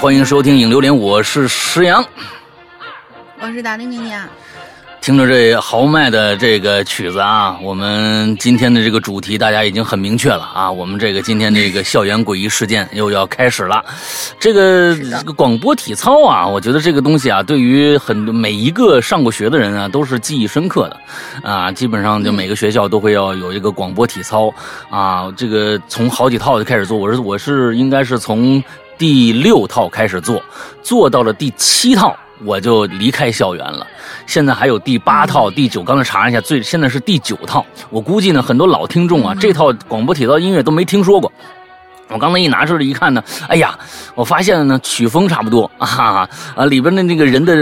欢迎收听《影流连》，我是石阳，我是大玲玲呀。听着这豪迈的这个曲子啊，我们今天的这个主题大家已经很明确了啊。我们这个今天这个校园诡异事件 又要开始了。这个这个广播体操啊，我觉得这个东西啊，对于很多每一个上过学的人啊，都是记忆深刻的啊。基本上就每个学校都会要有一个广播体操啊。这个从好几套就开始做，我是我是应该是从第六套开始做，做到了第七套。我就离开校园了。现在还有第八套、第九，刚才查了一下，最现在是第九套。我估计呢，很多老听众啊，这套广播体操音乐都没听说过。我刚才一拿出来一看呢，哎呀，我发现了呢，曲风差不多啊啊，里边的那个人的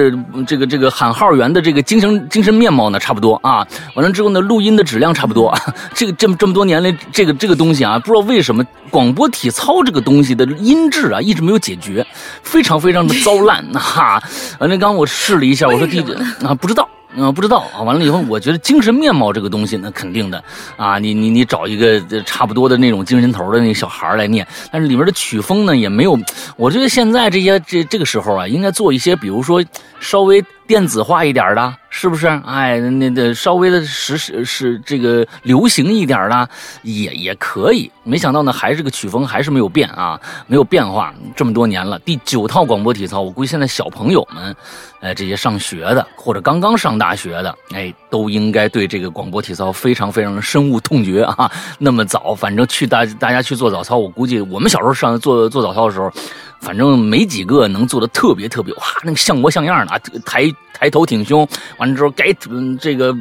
这个这个喊号员的这个精神精神面貌呢差不多啊，完了之后呢，录音的质量差不多。这个这么这么多年来，这个这个东西啊，不知道为什么广播体操这个东西的音质啊一直没有解决，非常非常的糟烂哈。完了，刚我试了一下，我说弟弟啊，不知道。嗯，不知道啊。完了以后，我觉得精神面貌这个东西，那肯定的啊。你你你找一个差不多的那种精神头的那个小孩来念，但是里面的曲风呢也没有。我觉得现在这些这这个时候啊，应该做一些，比如说稍微电子化一点的。是不是？哎，那那稍微的时是是这个流行一点的，也也可以。没想到呢，还是个曲风还是没有变啊，没有变化。这么多年了，第九套广播体操，我估计现在小朋友们，哎，这些上学的或者刚刚上大学的，哎，都应该对这个广播体操非常非常的深恶痛绝啊。那么早，反正去大大家去做早操，我估计我们小时候上做做早操的时候。反正没几个能做的特别特别哇，那个像模像样的啊，抬抬头挺胸，完了之后该这个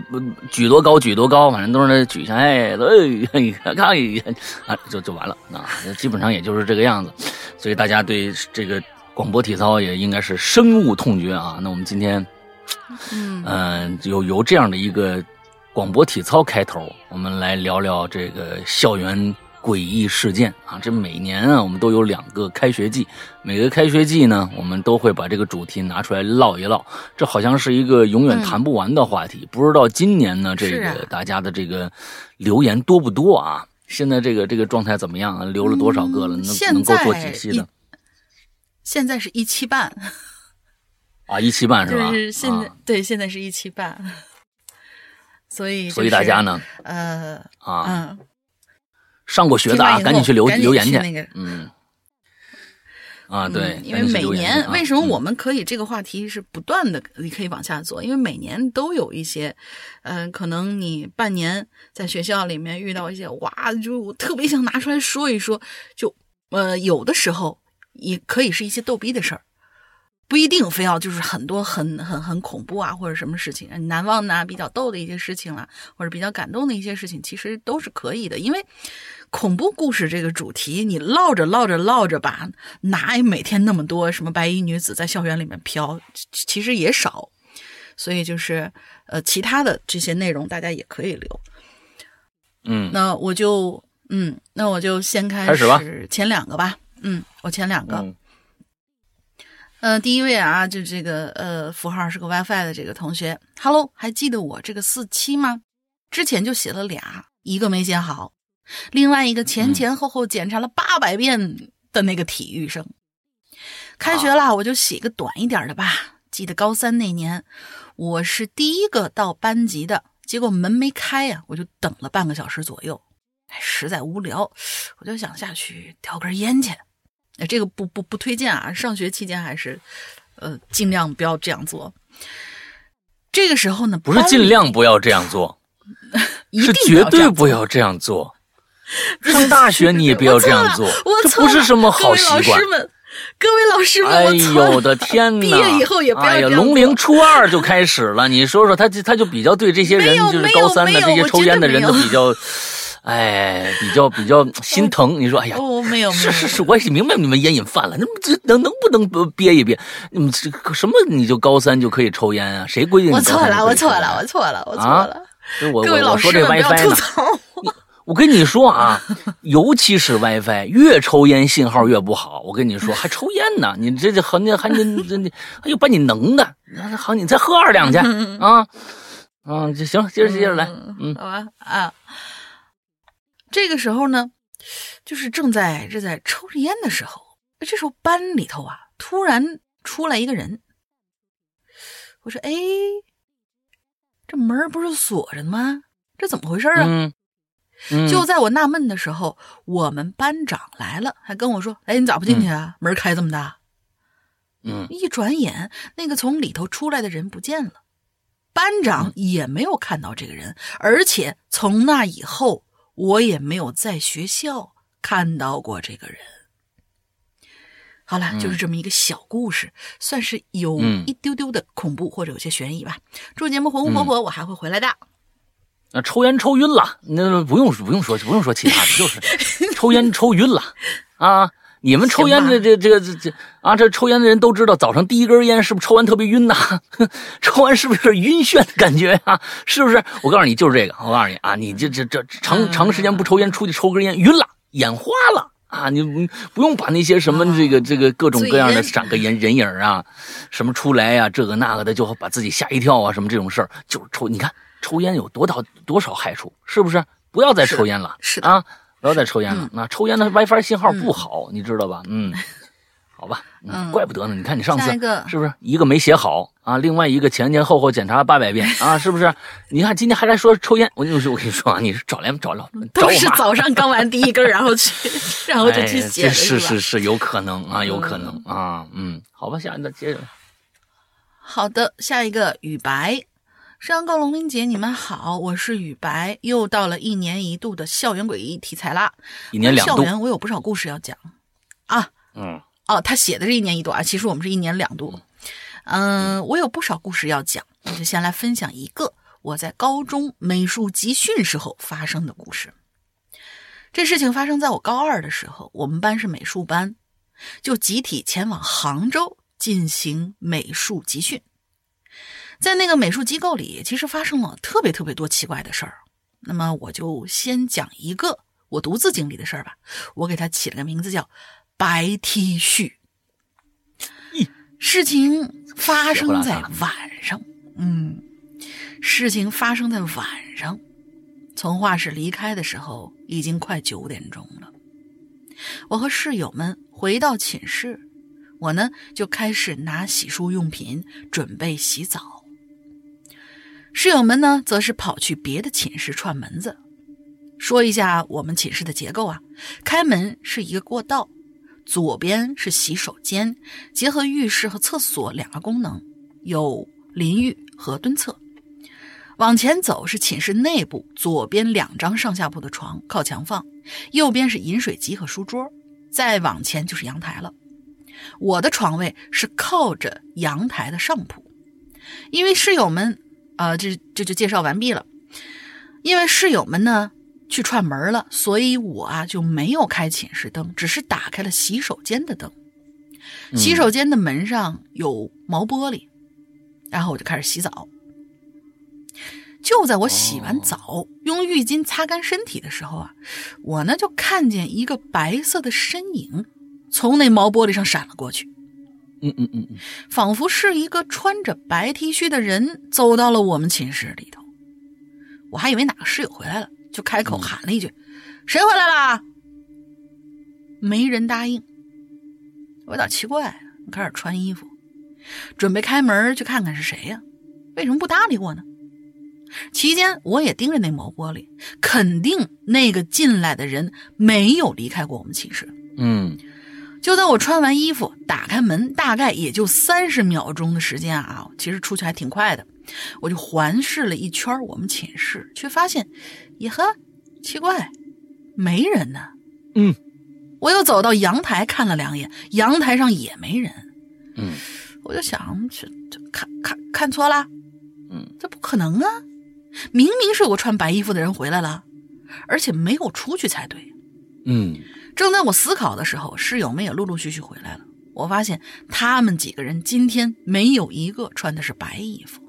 举多高举多高，反正都是那举下哎，哎，看啊，就就完了啊，基本上也就是这个样子，所以大家对这个广播体操也应该是深恶痛绝啊。那我们今天，嗯，由由这样的一个广播体操开头，我们来聊聊这个校园。诡异事件啊！这每年啊，我们都有两个开学季，每个开学季呢，我们都会把这个主题拿出来唠一唠。这好像是一个永远谈不完的话题。不知道今年呢，这个大家的这个留言多不多啊？现在这个这个状态怎么样啊？留了多少个了？能能够做几期的？现在是一期半啊，一期半 是吧？是现在对，现在是一期半。所以所以大家呢？呃啊嗯。上过学的啊，赶紧去留留言去。那个，嗯，啊，对，因为每年为什么我们可以这个话题是不断的，你可以往下做，因为每年都有一些，嗯，可能你半年在学校里面遇到一些，哇，就我特别想拿出来说一说，就呃，有的时候也可以是一些逗逼的事儿。不一定非要就是很多很很很恐怖啊，或者什么事情难忘的、比较逗的一些事情啦，或者比较感动的一些事情，其实都是可以的。因为恐怖故事这个主题，你唠着唠着唠着吧，哪有每天那么多什么白衣女子在校园里面飘，其实也少。所以就是呃，其他的这些内容大家也可以留。嗯，那我就嗯，那我就先开始前两个吧。嗯，我前两个。呃，第一位啊，就这个呃，符号是个 WiFi 的这个同学，Hello，还记得我这个四七吗？之前就写了俩，一个没写好，另外一个前前后后检查了八百遍的那个体育生。开学了，我就写个短一点的吧。记得高三那年，我是第一个到班级的，结果门没开呀，我就等了半个小时左右，实在无聊，我就想下去叼根烟去。哎，这个不不不推荐啊！上学期间还是，呃，尽量不要这样做。这个时候呢，不是尽量不要这样做，是绝对不要这样做。上大学 你也不要这样做，这不是什么好习惯。各位老师们，哎呦我的天哪！毕业以后也不要哎呀，龙陵初二就开始了，你说说他他就比较对这些人，就是高三的这些抽烟的人都比较。哎，比较比较心疼。你说，哎呀，哦，没有，是是是，我也明白你们烟瘾犯了，那么这能能不能憋一憋？你们这什么？你就高三就可以抽烟啊？谁规定？我错了，我错了，我错了，我错了。我各位老师们不要吐槽。我跟你说啊，尤其是 WiFi，越抽烟信号越不好。我跟你说，还抽烟呢？你这这还你还你这你，哎呦，把你能的，好，你再喝二两去啊 啊！就行，接着接着来，嗯，好吧啊。这个时候呢，就是正在正在抽着烟的时候，这时候班里头啊，突然出来一个人。我说：“哎，这门不是锁着的吗？这怎么回事啊？”就在我纳闷的时候，我们班长来了，还跟我说：“哎，你咋不进去啊？门开这么大。”嗯，一转眼，那个从里头出来的人不见了，班长也没有看到这个人，而且从那以后，我也没有在学校看到过这个人。好了，就是这么一个小故事，算是有一丢丢的恐怖或者有些悬疑吧。祝节目红红火火，我还会回来的。那抽烟抽晕了，那不用不用说不用说其他的，就是抽烟抽晕了啊！你们抽烟这这这个这这啊，这抽烟的人都知道，早上第一根烟是不是抽完特别晕呐？抽完是不是有点晕眩的感觉啊？是不是？我告诉你，就是这个。我告诉你啊，你这这这长长时间不抽烟，出去抽根烟晕了，眼花了啊！你不不用把那些什么这个这个各种各样的闪个人人影啊，什么出来呀，这个那个的，就把自己吓一跳啊，什么这种事儿，就是抽。你看。抽烟有多大多少害处？是不是？不要再抽烟了，是啊，不要再抽烟了。那抽烟的 WiFi 信号不好，你知道吧？嗯，好吧，嗯，怪不得呢。你看你上次是不是一个没写好啊？另外一个前前后后检查了八百遍啊？是不是？你看今天还来说抽烟，我就是，我跟你说啊，你是找来找找都是早上刚完第一根，然后去，然后就去写是是是，有可能啊，有可能啊，嗯，好吧，下一个接着。好的，下一个雨白。山高龙鳞姐，你们好，我是雨白，又到了一年一度的校园诡异题材啦。一年两度，校园我有不少故事要讲啊。嗯，哦，他写的是一年一度啊，其实我们是一年两度。嗯，我有不少故事要讲，我就先来分享一个我在高中美术集训时候发生的故事。这事情发生在我高二的时候，我们班是美术班，就集体前往杭州进行美术集训。在那个美术机构里，其实发生了特别特别多奇怪的事儿。那么，我就先讲一个我独自经历的事儿吧。我给它起了个名字叫“白 T 恤”。事情发生在晚上，嗯，事情发生在晚上。从画室离开的时候，已经快九点钟了。我和室友们回到寝室，我呢就开始拿洗漱用品准备洗澡。室友们呢，则是跑去别的寝室串门子。说一下我们寝室的结构啊，开门是一个过道，左边是洗手间，结合浴室和厕所两个功能，有淋浴和蹲厕。往前走是寝室内部，左边两张上下铺的床靠墙放，右边是饮水机和书桌。再往前就是阳台了。我的床位是靠着阳台的上铺，因为室友们。啊，这这就介绍完毕了。因为室友们呢去串门了，所以我啊就没有开寝室灯，只是打开了洗手间的灯。洗手间的门上有毛玻璃，然后我就开始洗澡。就在我洗完澡，用浴巾擦干身体的时候啊，我呢就看见一个白色的身影从那毛玻璃上闪了过去。嗯嗯嗯嗯，仿佛是一个穿着白 T 恤的人走到了我们寝室里头，我还以为哪个室友回来了，就开口喊了一句：“谁回来了？”没人答应，我有点奇怪，开始穿衣服，准备开门去看看是谁呀？为什么不搭理我呢？期间我也盯着那毛玻璃，肯定那个进来的人没有离开过我们寝室。嗯。就在我穿完衣服，打开门，大概也就三十秒钟的时间啊，其实出去还挺快的。我就环视了一圈我们寝室，却发现，咦呵，奇怪，没人呢。嗯，我又走到阳台看了两眼，阳台上也没人。嗯，我就想，这这看看看错了。嗯，这不可能啊，明明是我穿白衣服的人回来了，而且没有出去才对。嗯。正在我思考的时候，室友们也陆陆续续回来了。我发现他们几个人今天没有一个穿的是白衣服。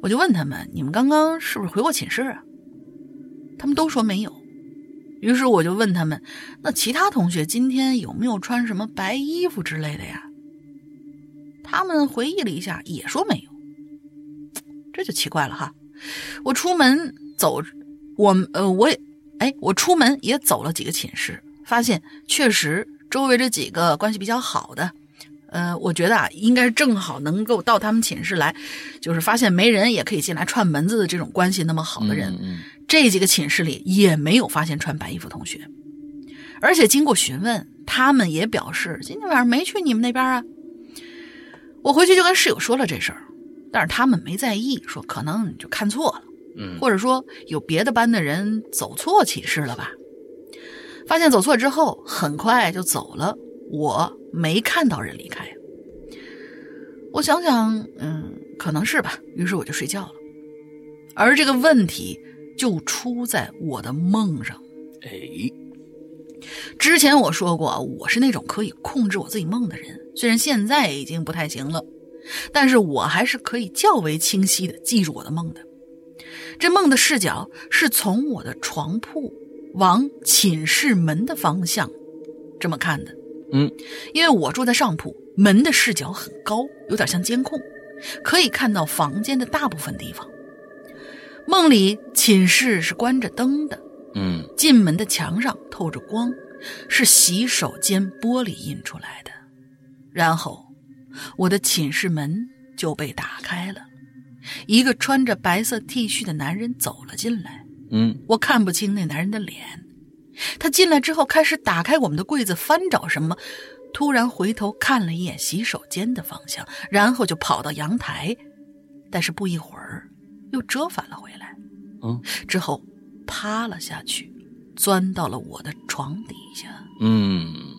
我就问他们：“你们刚刚是不是回过寝室啊？”他们都说没有。于是我就问他们：“那其他同学今天有没有穿什么白衣服之类的呀？”他们回忆了一下，也说没有。这就奇怪了哈。我出门走，我呃我也。哎，我出门也走了几个寝室，发现确实周围这几个关系比较好的，呃，我觉得啊，应该正好能够到他们寝室来，就是发现没人也可以进来串门子的这种关系那么好的人，这几个寝室里也没有发现穿白衣服同学，而且经过询问，他们也表示今天晚上没去你们那边啊。我回去就跟室友说了这事儿，但是他们没在意，说可能你就看错了，嗯，或者说有别的班的人走错寝室了吧？发现走错之后，很快就走了，我没看到人离开。我想想，嗯，可能是吧。于是我就睡觉了，而这个问题就出在我的梦上。哎，之前我说过，我是那种可以控制我自己梦的人。虽然现在已经不太行了，但是我还是可以较为清晰的记住我的梦的。这梦的视角是从我的床铺往寝室门的方向这么看的。嗯，因为我住在上铺，门的视角很高，有点像监控，可以看到房间的大部分地方。梦里寝室是关着灯的，嗯，进门的墙上透着光，是洗手间玻璃印出来的。然后，我的寝室门就被打开了，一个穿着白色 T 恤的男人走了进来。嗯，我看不清那男人的脸。他进来之后，开始打开我们的柜子，翻找什么。突然回头看了一眼洗手间的方向，然后就跑到阳台。但是不一会儿，又折返了回来。嗯，之后趴了下去，钻到了我的床底下。嗯。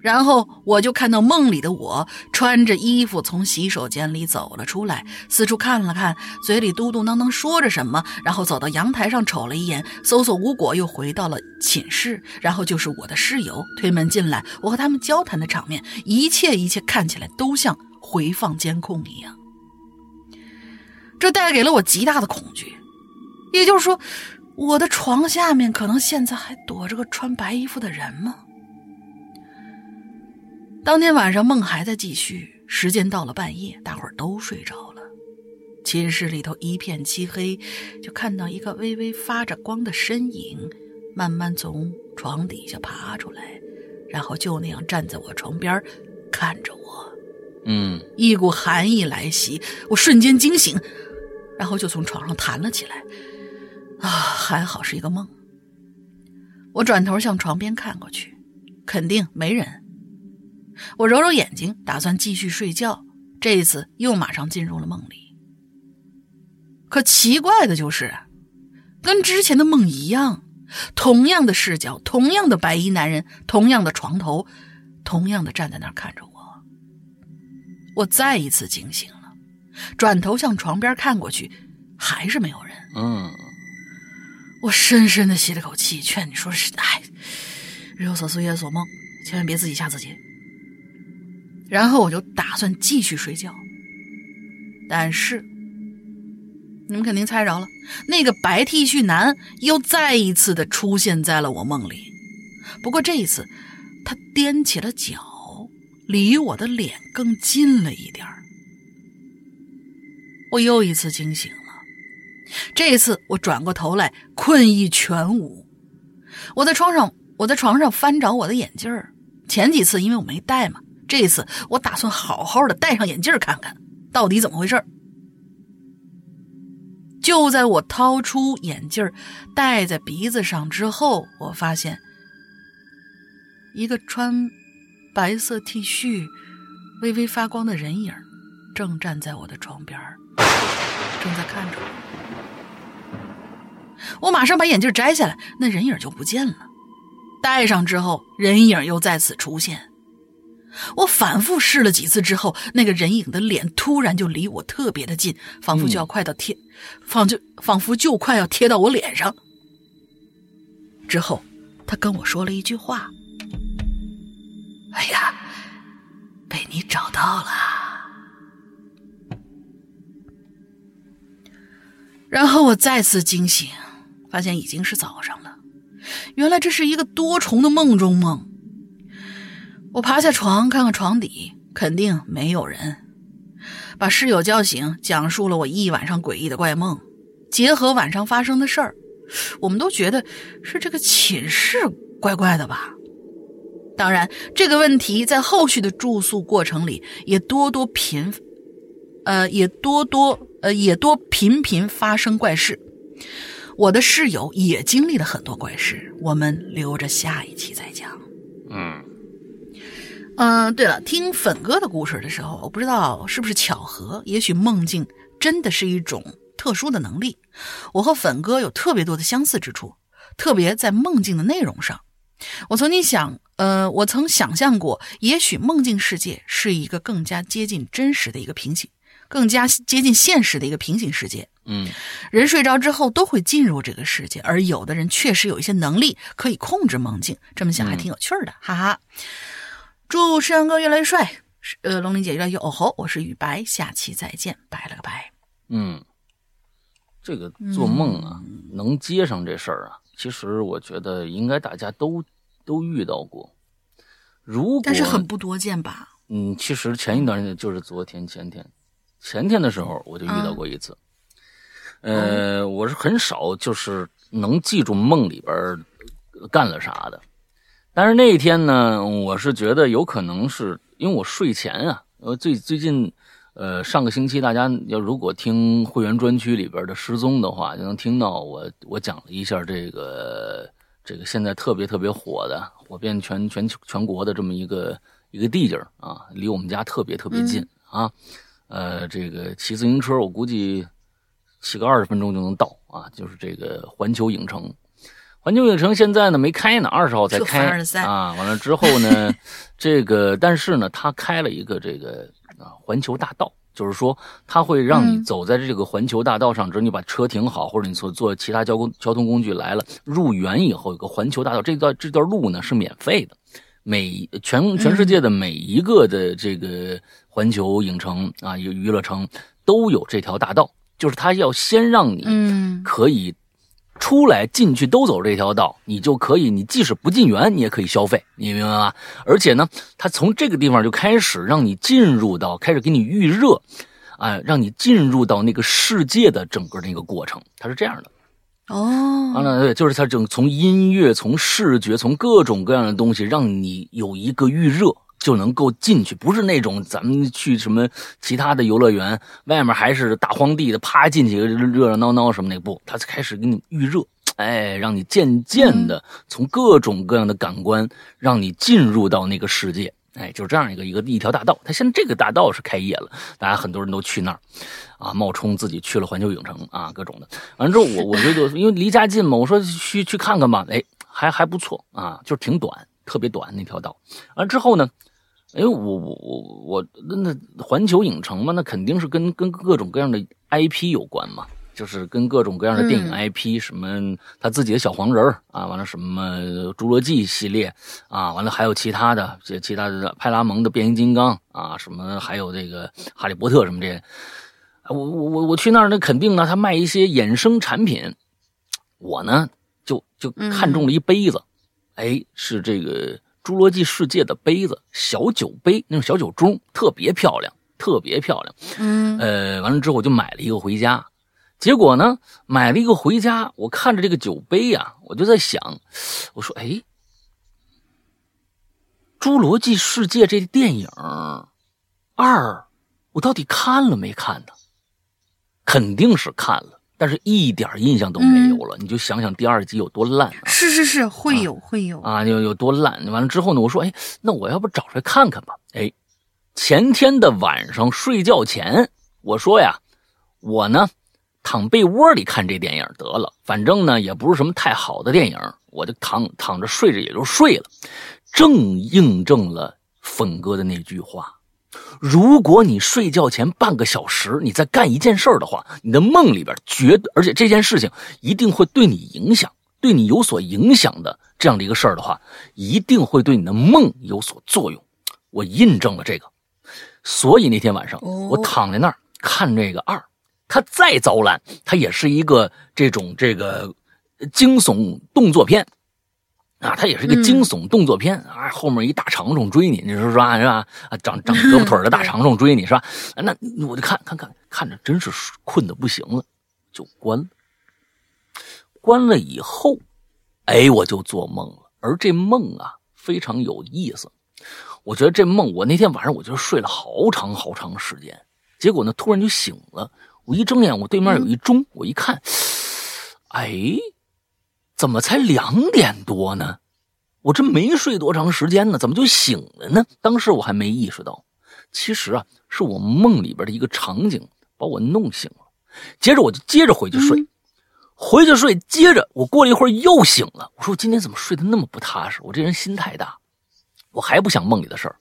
然后我就看到梦里的我穿着衣服从洗手间里走了出来，四处看了看，嘴里嘟嘟囔囔说着什么，然后走到阳台上瞅了一眼，搜索无果，又回到了寝室。然后就是我的室友推门进来，我和他们交谈的场面，一切一切看起来都像回放监控一样。这带给了我极大的恐惧，也就是说，我的床下面可能现在还躲着个穿白衣服的人吗？当天晚上梦还在继续，时间到了半夜，大伙儿都睡着了，寝室里头一片漆黑，就看到一个微微发着光的身影，慢慢从床底下爬出来，然后就那样站在我床边，看着我。嗯，一股寒意来袭，我瞬间惊醒，然后就从床上弹了起来。啊，还好是一个梦。我转头向床边看过去，肯定没人。我揉揉眼睛，打算继续睡觉。这一次又马上进入了梦里。可奇怪的就是，跟之前的梦一样，同样的视角，同样的白衣男人，同样的床头，同样的站在那儿看着我。我再一次惊醒了，转头向床边看过去，还是没有人。嗯，我深深的吸了口气，劝你说是哎，日有所思，夜有所梦，千万别自己吓自己。然后我就打算继续睡觉，但是你们肯定猜着了，那个白 T 恤男又再一次的出现在了我梦里。不过这一次，他踮起了脚，离我的脸更近了一点我又一次惊醒了，这次我转过头来，困意全无。我在床上，我在床上翻找我的眼镜。前几次因为我没戴嘛。这次我打算好好的戴上眼镜看看，到底怎么回事就在我掏出眼镜戴在鼻子上之后，我发现一个穿白色 T 恤、微微发光的人影正站在我的床边正在看着我。我马上把眼镜摘下来，那人影就不见了。戴上之后，人影又再次出现。我反复试了几次之后，那个人影的脸突然就离我特别的近，仿佛就要快到贴，仿就仿佛就快要贴到我脸上。之后，他跟我说了一句话：“哎呀，被你找到了。”然后我再次惊醒，发现已经是早上了。原来这是一个多重的梦中梦。我爬下床，看看床底，肯定没有人。把室友叫醒，讲述了我一晚上诡异的怪梦，结合晚上发生的事儿，我们都觉得是这个寝室怪怪的吧。当然，这个问题在后续的住宿过程里也多多频，呃，也多多呃，也多频频发生怪事。我的室友也经历了很多怪事，我们留着下一期再讲。嗯嗯，对了，听粉哥的故事的时候，我不知道是不是巧合，也许梦境真的是一种特殊的能力。我和粉哥有特别多的相似之处，特别在梦境的内容上。我曾经想，呃，我曾想象过，也许梦境世界是一个更加接近真实的一个平行，更加接近现实的一个平行世界。嗯，人睡着之后都会进入这个世界，而有的人确实有一些能力可以控制梦境。这么想还挺有趣的，哈哈。祝山阳哥越来越帅，呃，龙鳞姐越来越哦吼。我是雨白，下期再见，拜了个拜。嗯，这个做梦啊，能接上这事儿啊，其实我觉得应该大家都都遇到过。如果但是很不多见吧？嗯，其实前一段时间就是昨天、前天、前天的时候，我就遇到过一次。呃，我是很少就是能记住梦里边干了啥的。但是那一天呢，我是觉得有可能是因为我睡前啊，呃，最最近，呃，上个星期大家要如果听会员专区里边的失踪的话，就能听到我我讲了一下这个这个现在特别特别火的火遍全全全国的这么一个一个地界啊，离我们家特别特别近啊，呃，这个骑自行车我估计骑个二十分钟就能到啊，就是这个环球影城。环球影城现在呢没开呢，二十号才开啊。完了之后呢，这个但是呢，它开了一个这个啊环球大道，就是说它会让你走在这个环球大道上，只要你把车停好，或者你坐坐其他交通交通工具来了，入园以后有个环球大道，这段这段路呢是免费的，每全全世界的每一个的这个环球影城啊，有娱乐城都有这条大道，就是它要先让你可以。出来进去都走这条道，你就可以，你即使不进园，你也可以消费，你明白吗？而且呢，他从这个地方就开始让你进入到，开始给你预热，哎，让你进入到那个世界的整个那个过程，它是这样的。哦，完了，对，就是它整从音乐、从视觉、从各种各样的东西，让你有一个预热。就能够进去，不是那种咱们去什么其他的游乐园，外面还是大荒地的，啪进去热热闹闹什么那不，他开始给你预热，哎，让你渐渐的从各种各样的感官，让你进入到那个世界，哎，就是这样一个一个一条大道。他现在这个大道是开业了，大家很多人都去那儿，啊，冒充自己去了环球影城啊，各种的。完了之后，我我觉得因为离家近嘛，我说去去看看吧，哎，还还不错啊，就是挺短，特别短那条道。完了之后呢？哎，我我我我那那环球影城嘛，那肯定是跟跟各种各样的 IP 有关嘛，就是跟各种各样的电影 IP，什么他自己的小黄人啊，完了什么侏罗纪系列啊，完了还有其他的这其他的派拉蒙的变形金刚啊，什么还有这个哈利波特什么这些，我我我我去那儿，那肯定呢，他卖一些衍生产品，我呢就就看中了一杯子，哎，是这个。侏罗纪世界的杯子，小酒杯，那种小酒盅，特别漂亮，特别漂亮。嗯，呃，完了之后我就买了一个回家。结果呢，买了一个回家，我看着这个酒杯呀，我就在想，我说，哎，侏罗纪世界这电影二，我到底看了没看呢？肯定是看了。但是一点印象都没有了，你就想想第二集有多烂。是是是，会有会有啊，有有多烂。完了之后呢，我说，哎，那我要不找出来看看吧？哎，前天的晚上睡觉前，我说呀，我呢躺被窝里看这电影得了，反正呢也不是什么太好的电影，我就躺躺着睡着也就睡了，正印证了粉哥的那句话。如果你睡觉前半个小时你在干一件事儿的话，你的梦里边绝，而且这件事情一定会对你影响，对你有所影响的这样的一个事儿的话，一定会对你的梦有所作用。我印证了这个，所以那天晚上我躺在那儿看这个二，它再糟烂，它也是一个这种这个惊悚动作片。啊，它也是一个惊悚动作片啊，后面一大长虫追你，你说是吧？是吧？啊，长长胳膊腿的大长虫追你是吧？那我就看看看看着，真是困的不行了，就关了。关了以后，哎，我就做梦了。而这梦啊，非常有意思。我觉得这梦，我那天晚上我就睡了好长好长时间，结果呢，突然就醒了。我一睁眼，我对面有一钟，我一看，哎，怎么才两点多呢？我这没睡多长时间呢，怎么就醒了呢？当时我还没意识到，其实啊，是我梦里边的一个场景把我弄醒了。接着我就接着回去睡，回去睡，接着我过了一会儿又醒了。我说我今天怎么睡得那么不踏实？我这人心太大，我还不想梦里的事儿。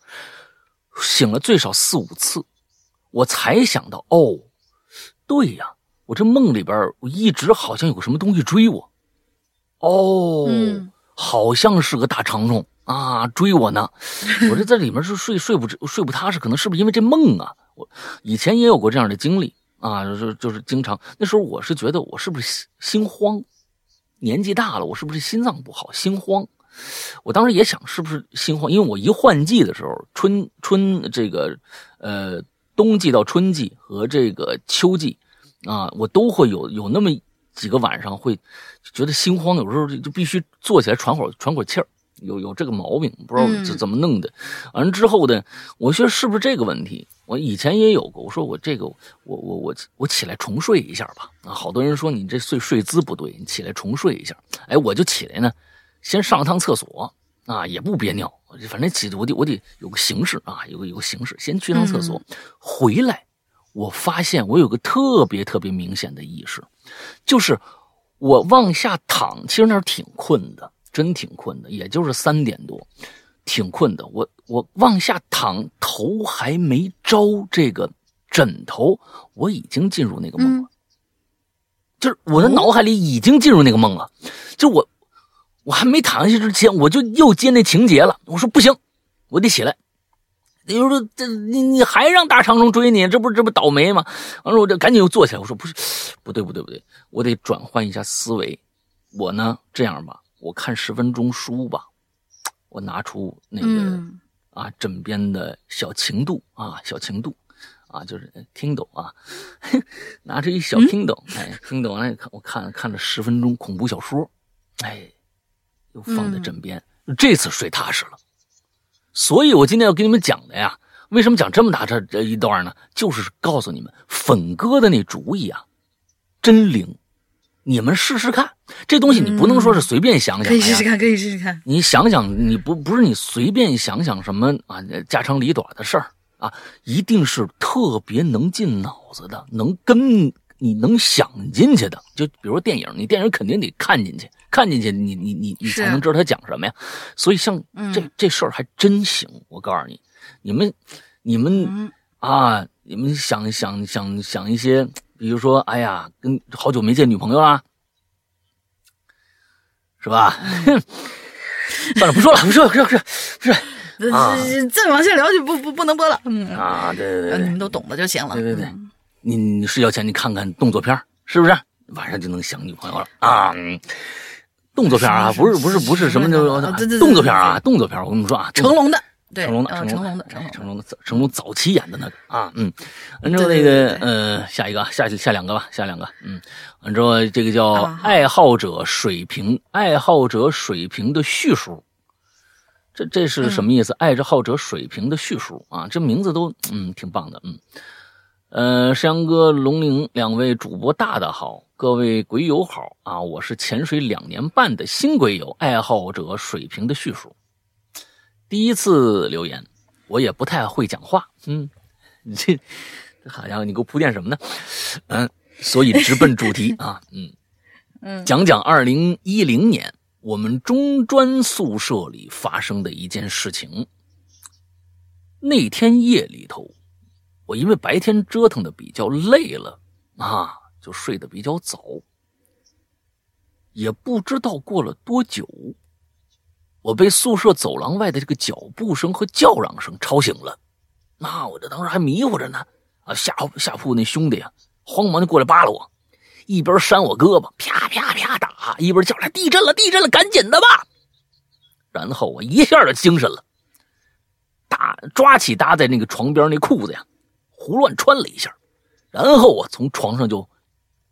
醒了最少四五次，我才想到哦，对呀，我这梦里边我一直好像有个什么东西追我。哦，好像是个大长虫啊，追我呢。我这在里面是睡睡不睡不踏实，可能是不是因为这梦啊？我以前也有过这样的经历。啊，就是就是经常那时候，我是觉得我是不是心心慌？年纪大了，我是不是心脏不好？心慌？我当时也想是不是心慌，因为我一换季的时候，春春这个呃冬季到春季和这个秋季啊，我都会有有那么几个晚上会觉得心慌，有时候就必须坐起来喘会儿喘会儿气儿。有有这个毛病，不知道怎怎么弄的。完了之后呢，我说是不是这个问题？我以前也有过。我说我这个，我我我我起来重睡一下吧。啊，好多人说你这睡睡姿不对，你起来重睡一下。哎，我就起来呢，先上趟厕所啊，也不憋尿，反正起我得我得有个形式啊，有个有个形式，先去趟厕所，回来，我发现我有个特别特别明显的意识，就是我往下躺，其实那儿挺困的。真挺困的，也就是三点多，挺困的。我我往下躺，头还没着这个枕头，我已经进入那个梦了。就是我的脑海里已经进入那个梦了。就我我还没躺下去之前，我就又接那情节了。我说不行，我得起来。你说这你你还让大长虫追你，这不这不倒霉吗？完了，我就赶紧又坐起来。我说不是，不对不对不对，我得转换一下思维。我呢，这样吧。我看十分钟书吧，我拿出那个啊枕边的小情度啊小情度啊就是 Kindle 啊，拿着一小 Kindle，哎，Kindle 完了看我看看了十分钟恐怖小说，哎，又放在枕边，这次睡踏实了。所以我今天要跟你们讲的呀，为什么讲这么大这这一段呢？就是告诉你们粉哥的那主意啊，真灵。你们试试看，这东西你不能说是随便想想。可以试试看，可以试试看。你想想，你不不是你随便想想什么啊，家长里短的事儿啊，一定是特别能进脑子的，能跟你能想进去的。就比如电影，你电影肯定得看进去，看进去，你你你你才能知道他讲什么呀。所以像这这事儿还真行，我告诉你，你们你们啊，你们想想想想一些。比如说，哎呀，跟好久没见女朋友啦，是吧？算了，不说了，不说了，不说了，不是，啊，再往下聊就不不不能播了。嗯啊，对对对，你们都懂的就行了。对对对，你你睡觉前你看看动作片，是不是？晚上就能想女朋友了啊？动作片啊，不是不是不是什么就动作片啊，动作片，我跟你们说啊，成龙的。成龙的，成龙的，成龙的，成龙早期演的那个啊，嗯，完之后那个，呃，下一个，下下两个吧，下两个，嗯，完之后这个叫爱好者水平，爱好者水平的叙述，这这是什么意思？爱好者水平的叙述啊，这名字都嗯挺棒的，嗯，呃，山羊哥、龙玲两位主播大大好，各位鬼友好啊，我是潜水两年半的新鬼友，爱好者水平的叙述。第一次留言，我也不太会讲话，嗯，你这好家伙，你给我铺垫什么呢？嗯，所以直奔主题 啊，嗯嗯，讲讲二零一零年我们中专宿舍里发生的一件事情。那天夜里头，我因为白天折腾的比较累了啊，就睡得比较早，也不知道过了多久。我被宿舍走廊外的这个脚步声和叫嚷声吵醒了，那我这当时还迷糊着呢，啊，下下铺那兄弟啊，慌忙就过来扒拉我，一边扇我胳膊，啪啪啪打，一边叫来地震了，地震了，赶紧的吧。然后我一下就精神了，打抓起搭在那个床边那裤子呀，胡乱穿了一下，然后我从床上就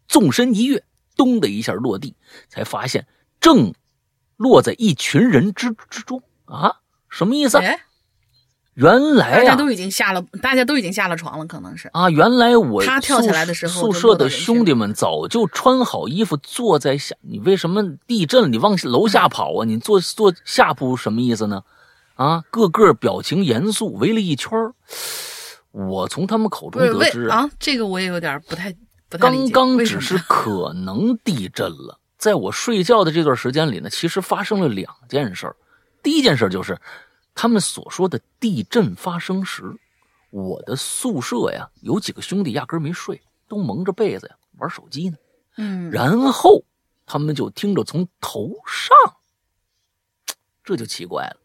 纵身一跃，咚的一下落地，才发现正落在一群人之之中啊！什么意思？原来啊，大家都已经下了，大家都已经下了床了，可能是啊。原来我他跳起来的时候，宿舍的兄弟们早就穿好衣服坐在下。你为什么地震你往楼下跑啊？你坐坐下铺什么意思呢？啊，个个表情严肃，围了一圈我从他们口中得知啊，这个我也有点不太刚刚只是可能地震了，在我睡觉的这段时间里呢，其实发生了两件事第一件事就是。他们所说的地震发生时，我的宿舍呀，有几个兄弟压根没睡，都蒙着被子呀玩手机呢。嗯，然后他们就听着从头上，这就奇怪了，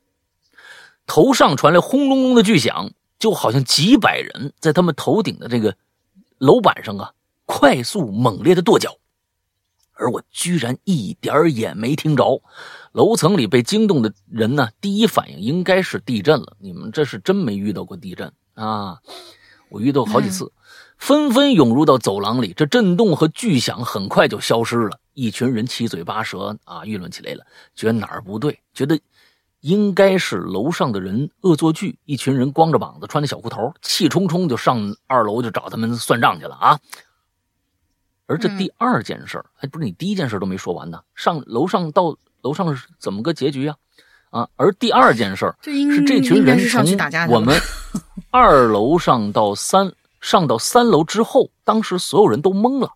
头上传来轰隆隆的巨响，就好像几百人在他们头顶的这个楼板上啊，快速猛烈的跺脚，而我居然一点也没听着。楼层里被惊动的人呢，第一反应应该是地震了。你们这是真没遇到过地震啊！我遇到好几次，纷纷涌入到走廊里。这震动和巨响很快就消失了。一群人七嘴八舌啊，议论起来了，觉得哪儿不对，觉得应该是楼上的人恶作剧。一群人光着膀子，穿着小裤头，气冲冲就上二楼就找他们算账去了啊！而这第二件事哎不是你第一件事都没说完呢，上楼上到。楼上是怎么个结局啊？啊，而第二件事 是这群人从我们 二楼上到三上到三楼之后，当时所有人都懵了。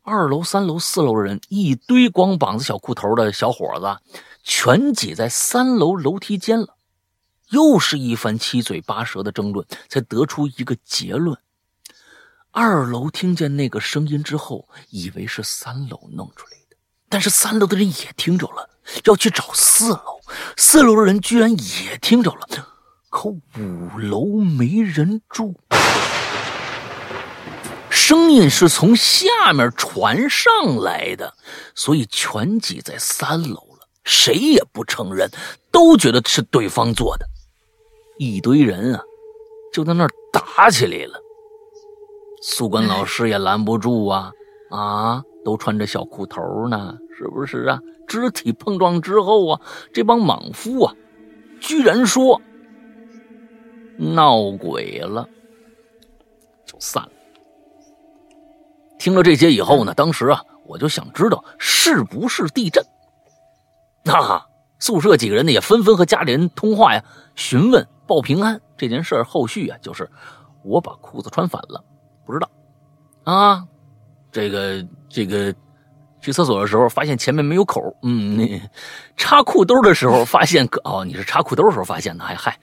二楼、三楼、四楼的人，一堆光膀子、小裤头的小伙子，全挤在三楼楼梯间了。又是一番七嘴八舌的争论，才得出一个结论：二楼听见那个声音之后，以为是三楼弄出来的。但是三楼的人也听着了，要去找四楼。四楼的人居然也听着了，可五楼没人住。声音是从下面传上来的，所以全挤在三楼了。谁也不承认，都觉得是对方做的。一堆人啊，就在那儿打起来了。宿管老师也拦不住啊啊！都穿着小裤头呢，是不是啊？肢体碰撞之后啊，这帮莽夫啊，居然说闹鬼了，就散了。听了这些以后呢，当时啊，我就想知道是不是地震。那宿舍几个人呢，也纷纷和家里人通话呀，询问报平安这件事后续啊，就是我把裤子穿反了，不知道啊。这个这个，去厕所的时候发现前面没有口，嗯，那插裤兜的时候发现，哦，你是插裤兜的时候发现的，还嗨，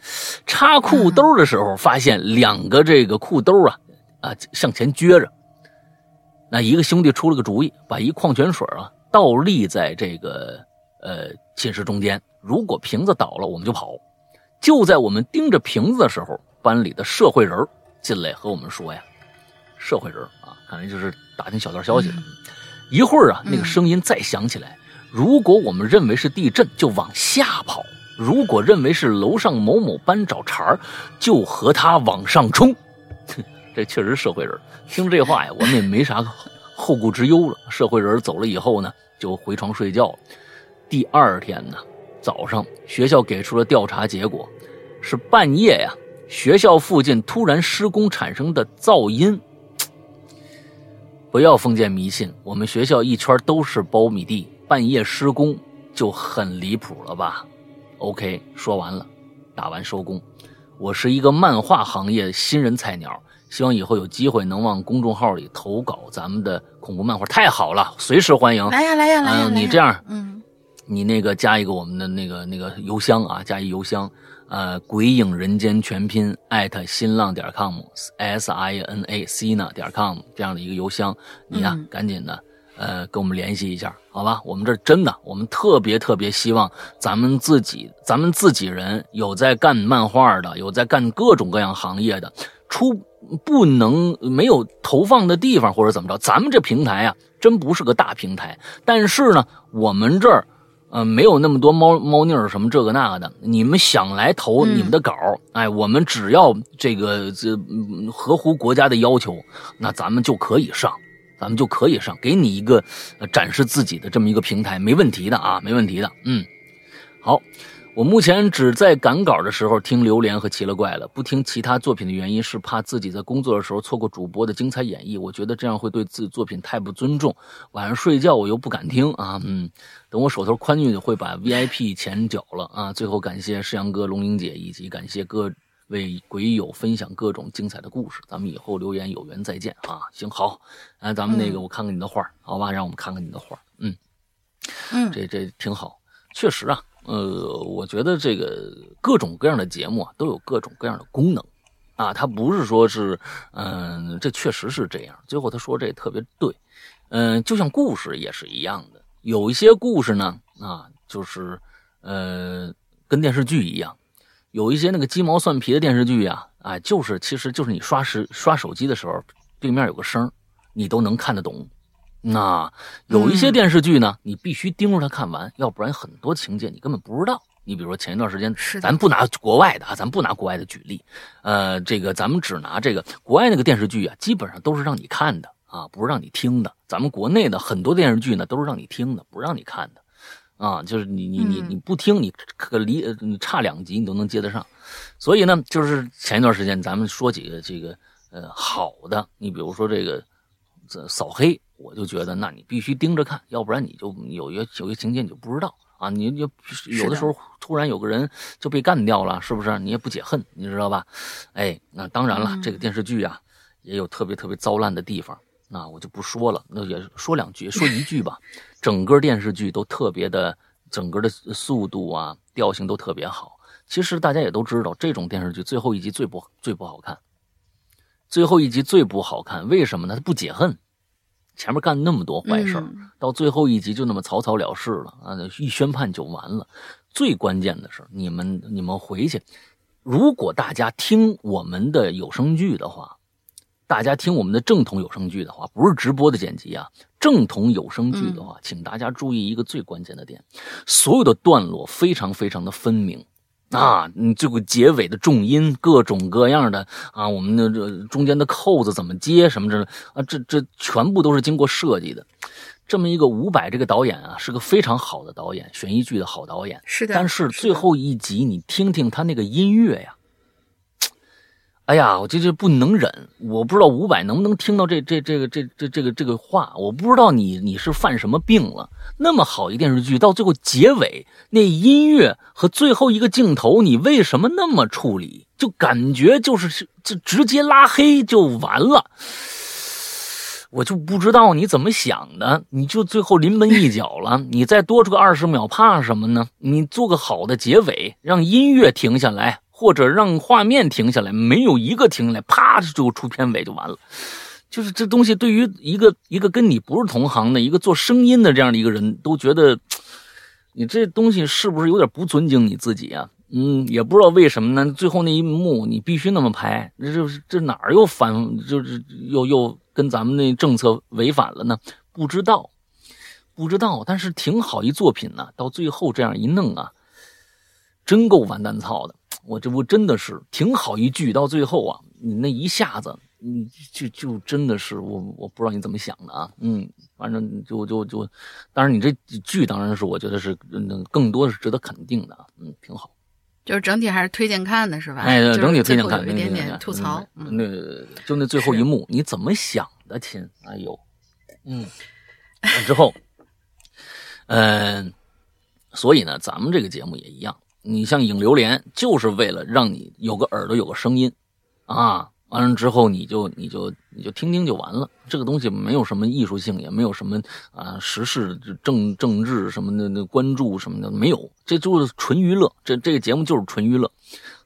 插裤兜的时候发现两个这个裤兜啊啊向前撅着，那一个兄弟出了个主意，把一矿泉水啊倒立在这个呃寝室中间，如果瓶子倒了，我们就跑。就在我们盯着瓶子的时候，班里的社会人进来和我们说呀，社会人啊，看来就是。打听小道消息了，一会儿啊，那个声音再响起来。如果我们认为是地震，就往下跑；如果认为是楼上某某班找茬儿，就和他往上冲。这确实社会人。听这话呀，我们也没啥后顾之忧了。社会人走了以后呢，就回床睡觉了。第二天呢，早上学校给出了调查结果，是半夜呀，学校附近突然施工产生的噪音。不要封建迷信，我们学校一圈都是苞米地，半夜施工就很离谱了吧？OK，说完了，打完收工。我是一个漫画行业新人菜鸟，希望以后有机会能往公众号里投稿咱们的恐怖漫画。太好了，随时欢迎。来呀来呀来呀！你这样，嗯，你那个加一个我们的那个那个邮箱啊，加一邮箱。呃，鬼影人间全拼艾特新浪点 com s i n a c 呢点 com 这样的一个邮箱，你呀赶紧的，呃，跟我们联系一下，好吧？我们这真的，我们特别特别希望咱们自己，咱们自己人有在干漫画的，有在干各种各样行业的，出不能没有投放的地方或者怎么着，咱们这平台啊，真不是个大平台，但是呢，我们这儿。呃，没有那么多猫猫腻儿什么这个那个的，你们想来投你们的稿哎，我们只要这个这合乎国家的要求，那咱们就可以上，咱们就可以上，给你一个展示自己的这么一个平台，没问题的啊，没问题的。嗯，好。我目前只在赶稿的时候听榴莲和奇了怪了，不听其他作品的原因是怕自己在工作的时候错过主播的精彩演绎。我觉得这样会对自己作品太不尊重。晚上睡觉我又不敢听啊，嗯，等我手头宽裕会把 VIP 钱缴了啊。最后感谢世阳哥、龙玲姐以及感谢各位鬼友分享各种精彩的故事。咱们以后留言有缘再见啊。行好，哎，咱们那个我看看你的画，好吧，让我们看看你的画，嗯嗯，这这挺好，确实啊。呃，我觉得这个各种各样的节目啊，都有各种各样的功能，啊，它不是说是，嗯，这确实是这样。最后他说这特别对，嗯，就像故事也是一样的，有一些故事呢，啊，就是，呃，跟电视剧一样，有一些那个鸡毛蒜皮的电视剧呀，啊，就是其实就是你刷时刷手机的时候，对面有个声你都能看得懂。那有一些电视剧呢，你必须盯着它看完，要不然很多情节你根本不知道。你比如说前一段时间，咱不拿国外的啊，咱不拿国外的举例，呃，这个咱们只拿这个国外那个电视剧啊，基本上都是让你看的啊，不是让你听的。咱们国内的很多电视剧呢，都是让你听的，不让你看的，啊，就是你你你你不听，你可离你差两集你都能接得上。所以呢，就是前一段时间咱们说几个这个呃好的，你比如说这个这扫黑。我就觉得，那你必须盯着看，要不然你就有一个有一个情节你就不知道啊。你就有的时候突然有个人就被干掉了，是不是？你也不解恨，你知道吧？哎，那当然了，这个电视剧啊也有特别特别糟烂的地方，那我就不说了。那也说两句，说一句吧。整个电视剧都特别的，整个的速度啊、调性都特别好。其实大家也都知道，这种电视剧最后一集最不最不好看，最后一集最不好看，为什么呢？他不解恨。前面干那么多坏事到最后一集就那么草草了事了啊！一宣判就完了。最关键的是，你们你们回去，如果大家听我们的有声剧的话，大家听我们的正统有声剧的话，不是直播的剪辑啊，正统有声剧的话，请大家注意一个最关键的点：所有的段落非常非常的分明。啊，你这个结尾的重音各种各样的啊，我们的这中间的扣子怎么接什么之类啊，这这全部都是经过设计的。这么一个伍佰这个导演啊，是个非常好的导演，悬疑剧的好导演。是的。但是最后一集你听听他那个音乐呀。哎呀，我这这不能忍！我不知道伍佰能不能听到这这这个这这这个这个话。我不知道你你是犯什么病了？那么好一电视剧，到最后结尾那音乐和最后一个镜头，你为什么那么处理？就感觉就是就直接拉黑就完了。我就不知道你怎么想的，你就最后临门一脚了。你再多出个二十秒，怕什么呢？你做个好的结尾，让音乐停下来。或者让画面停下来，没有一个停下来，啪就出片尾就完了。就是这东西对于一个一个跟你不是同行的一个做声音的这样的一个人都觉得，你这东西是不是有点不尊敬你自己啊？嗯，也不知道为什么呢。最后那一幕你必须那么拍，这这这哪儿又反，就是又又跟咱们那政策违反了呢？不知道，不知道。但是挺好一作品呢，到最后这样一弄啊，真够完蛋操的。我这不真的是挺好一句，到最后啊，你那一下子，你就就真的是我，我不知道你怎么想的啊，嗯，反正就就就，当然你这剧当然是我觉得是更多的是值得肯定的，嗯，挺好，就是整体还是推荐看的是吧？哎，整体推荐看，有一点点吐槽，那就那最后一幕你怎么想的亲？哎呦，嗯，之后，嗯，所以呢，咱们这个节目也一样。你像影榴莲，就是为了让你有个耳朵，有个声音，啊，完了之后你就你就你就听听就完了。这个东西没有什么艺术性，也没有什么啊时事政政治什么的那关注什么的没有，这就是纯娱乐。这这个节目就是纯娱乐。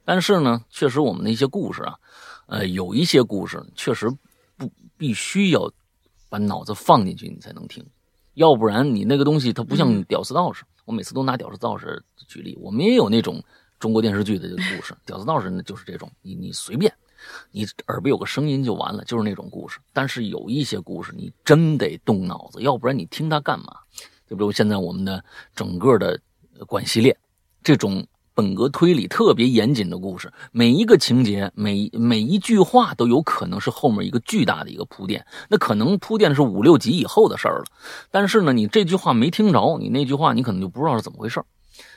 但是呢，确实我们的一些故事啊，呃，有一些故事确实不必须要把脑子放进去你才能听，要不然你那个东西它不像屌丝道士。我每次都拿屌丝道士举例，我们也有那种中国电视剧的故事。屌丝道士呢，就是这种，你你随便，你耳边有个声音就完了，就是那种故事。但是有一些故事，你真得动脑子，要不然你听它干嘛？就比如现在我们的整个的管系列，这种本格推理特别严谨的故事，每一个情节、每每一句话都有可能是后面一个巨大的一个铺垫。那可能铺垫的是五六集以后的事儿了。但是呢，你这句话没听着，你那句话你可能就不知道是怎么回事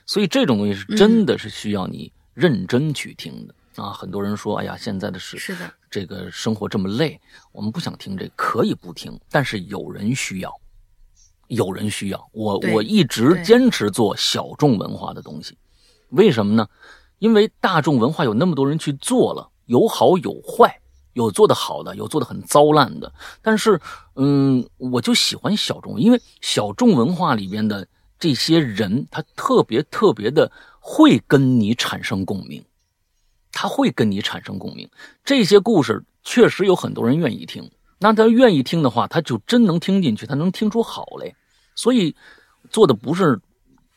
所以这种东西是真的是需要你认真去听的。啊，很多人说，哎呀，现在的是是的，这个生活这么累，我们不想听这，可以不听，但是有人需要，有人需要，我我一直坚持做小众文化的东西，为什么呢？因为大众文化有那么多人去做了，有好有坏，有做的好的，有做的很糟烂的，但是，嗯，我就喜欢小众，因为小众文化里边的这些人，他特别特别的会跟你产生共鸣。他会跟你产生共鸣，这些故事确实有很多人愿意听。那他愿意听的话，他就真能听进去，他能听出好来。所以做的不是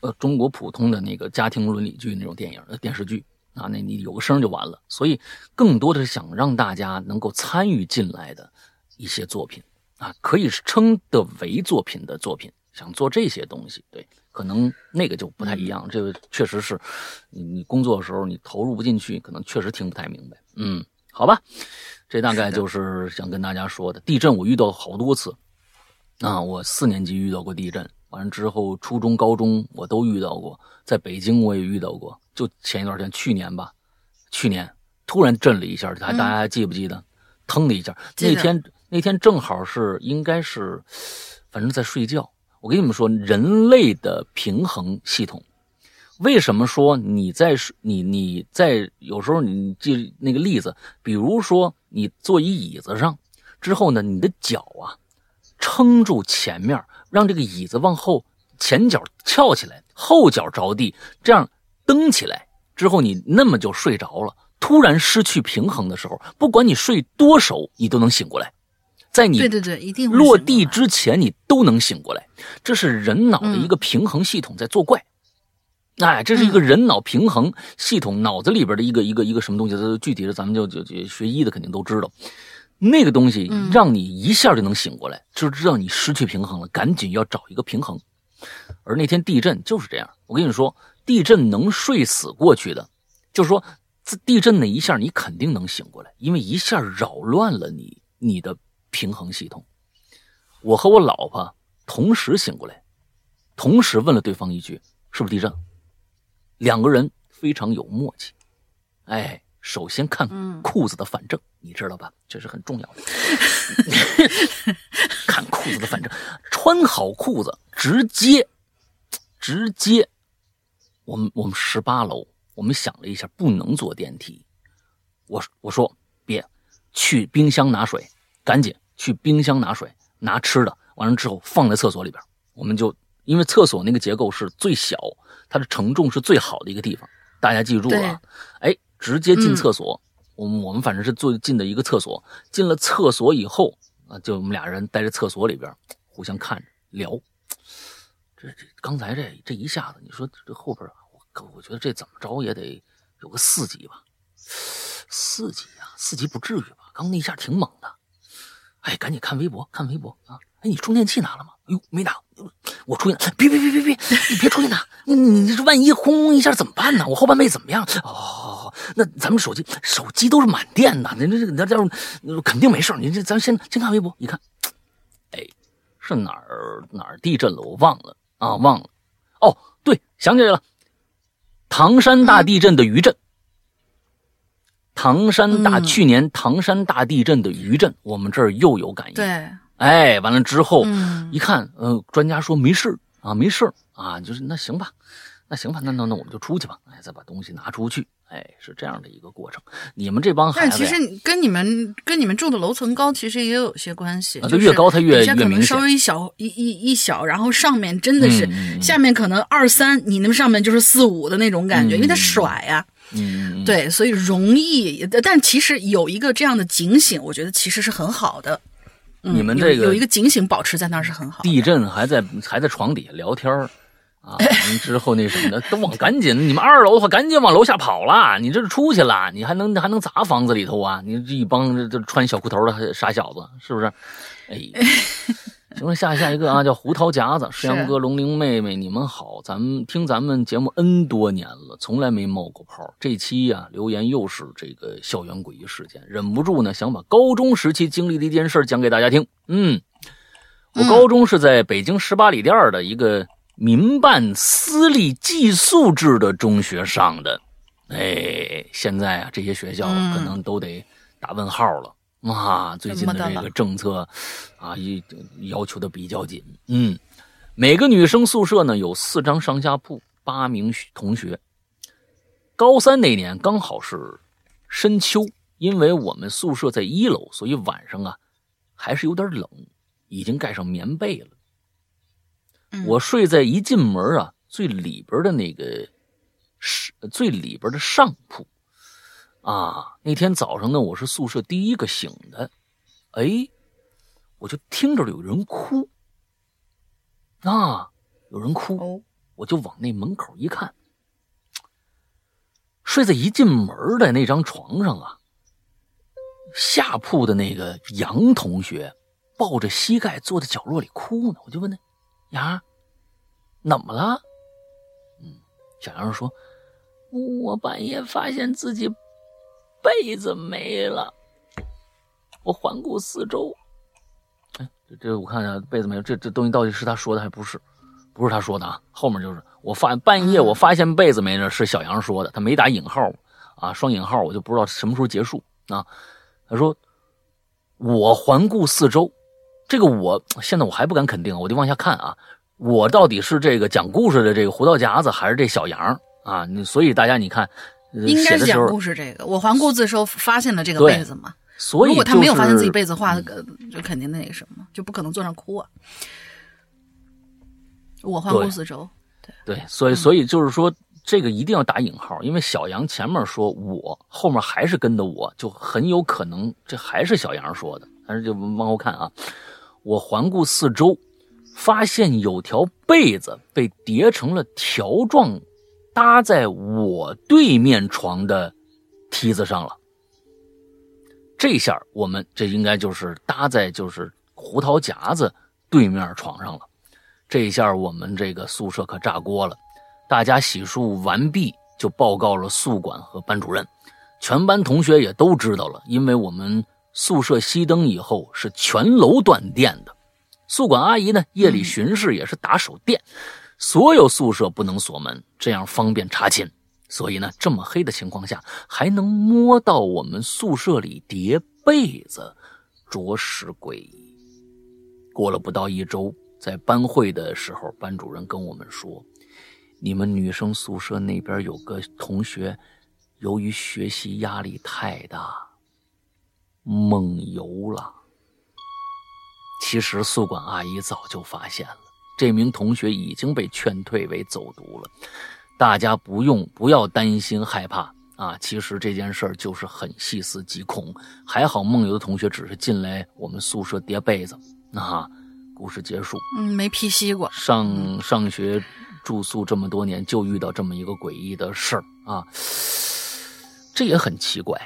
呃中国普通的那个家庭伦理剧那种电影、电视剧啊，那你有个声就完了。所以更多的是想让大家能够参与进来的一些作品啊，可以称得为作品的作品，想做这些东西，对。可能那个就不太一样，这个确实是，你你工作的时候你投入不进去，可能确实听不太明白。嗯，好吧，这大概就是想跟大家说的。地震我遇到好多次，啊，我四年级遇到过地震，完了之后初中、高中我都遇到过，在北京我也遇到过，就前一段时间，去年吧，去年突然震了一下，还大家还记不记得？腾的一下，那天那天正好是应该是，反正在睡觉。我跟你们说，人类的平衡系统，为什么说你在你你在有时候你记那个例子，比如说你坐一椅子上之后呢，你的脚啊撑住前面，让这个椅子往后前脚翘起来，后脚着地，这样蹬起来之后，你那么就睡着了。突然失去平衡的时候，不管你睡多熟，你都能醒过来。在你对对对，一定落地之前，你都能醒过来。这是人脑的一个平衡系统在作怪。哎，这是一个人脑平衡系统，脑子里边的一个一个一个什么东西？这具体的，咱们就就就学医的肯定都知道。那个东西让你一下就能醒过来，就知道你失去平衡了，赶紧要找一个平衡。而那天地震就是这样。我跟你说，地震能睡死过去的，就是说，地震那一下你肯定能醒过来，因为一下扰乱了你你的。平衡系统，我和我老婆同时醒过来，同时问了对方一句：“是不是地震？”两个人非常有默契。哎，首先看裤子的反正，你知道吧？这是很重要的。看裤子的反正，穿好裤子，直接直接，我们我们十八楼，我们想了一下，不能坐电梯。我我说别去冰箱拿水，赶紧。去冰箱拿水、拿吃的，完了之后放在厕所里边。我们就因为厕所那个结构是最小，它的承重是最好的一个地方。大家记住了，哎，直接进厕所。我们我们反正是最近的一个厕所。进了厕所以后啊，就我们俩人待在厕所里边，互相看着聊。这这刚才这这一下子，你说这后边，我我觉得这怎么着也得有个四级吧？四级啊，四级不至于吧？刚那一下挺猛的。哎，赶紧看微博，看微博啊！哎，你充电器拿了吗？哟，没拿，我出去拿。别别别别别，你别出去拿，你你这万一轰一下怎么办呢？我后半辈子怎么样？哦，那咱们手机手机都是满电的，那那那这肯定没事你这咱先先看微博，一看，哎，是哪儿哪儿地震了？我忘了啊，忘了。哦，对，想起来了，唐山大地震的余震。唐山大去年唐山大地震的余震，我们这儿又有感应。对，哎，完了之后一看，呃，专家说没事啊，没事啊，就是那行吧，那行吧，那那那我们就出去吧，哎，再把东西拿出去，哎，是这样的一个过程。你们这帮孩子，但其实跟你们跟你们住的楼层高，其实也有些关系。就越高它越越明显。稍微小一一一小，然后上面真的是下面可能二三，你那么上面就是四五的那种感觉，因为它甩呀。嗯，对，所以容易，但其实有一个这样的警醒，我觉得其实是很好的。你们这个有一个警醒保持在那儿是很好。地震还在还在床底下聊天啊，完之后那什么的都往赶紧，你们二楼的话赶紧往楼下跑了，你这是出去了，你还能还能砸房子里头啊？你这一帮这穿小裤头的傻小子，是不是？哎，行了，下下一个啊，叫胡桃夹子，石阳哥、龙玲妹妹，你们好，咱们听咱们节目 N 多年了，从来没冒过泡。这期呀，留言又是这个校园诡异事件，忍不住呢，想把高中时期经历的一件事讲给大家听。嗯，我高中是在北京十八里店的一个。民办私立寄宿制的中学上的，哎，现在啊，这些学校可能都得打问号了。哇，最近的这个政策啊，一要求的比较紧。嗯，每个女生宿舍呢有四张上下铺，八名同学。高三那年刚好是深秋，因为我们宿舍在一楼，所以晚上啊还是有点冷，已经盖上棉被了。我睡在一进门啊最里边的那个是最里边的上铺，啊，那天早上呢，我是宿舍第一个醒的，哎，我就听着有人哭，啊，有人哭，我就往那门口一看，睡在一进门的那张床上啊，下铺的那个杨同学抱着膝盖坐在角落里哭呢，我就问他。杨，怎么了？嗯，小杨说：“我半夜发现自己被子没了，我环顾四周，哎，这这我看一下被子没了，这这东西到底是他说的还不是？不是他说的啊，后面就是我发半夜我发现被子没了，是小杨说的，他没打引号啊，双引号，我就不知道什么时候结束啊。他说我环顾四周。”这个我现在我还不敢肯定，我就往下看啊，我到底是这个讲故事的这个胡道夹子，还是这小杨啊？你所以大家你看，应该是讲故事这个。我环顾自收发现了这个被子嘛，所以如果他没有发现自己被子画的，就肯定那个什么，就不可能坐上哭啊。我环顾四周，对对，所以所以就是说，这个一定要打引号，因为小杨前面说我，后面还是跟的我，就很有可能这还是小杨说的，但是就往后看啊。我环顾四周，发现有条被子被叠成了条状，搭在我对面床的梯子上了。这下我们这应该就是搭在就是胡桃夹子对面床上了。这下我们这个宿舍可炸锅了，大家洗漱完毕就报告了宿管和班主任，全班同学也都知道了，因为我们。宿舍熄灯以后是全楼断电的，宿管阿姨呢夜里巡视也是打手电，所有宿舍不能锁门，这样方便查寝。所以呢，这么黑的情况下还能摸到我们宿舍里叠被子，着实诡异。过了不到一周，在班会的时候，班主任跟我们说，你们女生宿舍那边有个同学，由于学习压力太大。梦游了。其实宿管阿姨早就发现了，这名同学已经被劝退为走读了。大家不用不要担心害怕啊！其实这件事儿就是很细思极恐。还好梦游的同学只是进来我们宿舍叠被子。那故事结束。嗯，没劈西瓜。上上学住宿这么多年，就遇到这么一个诡异的事儿啊！这也很奇怪。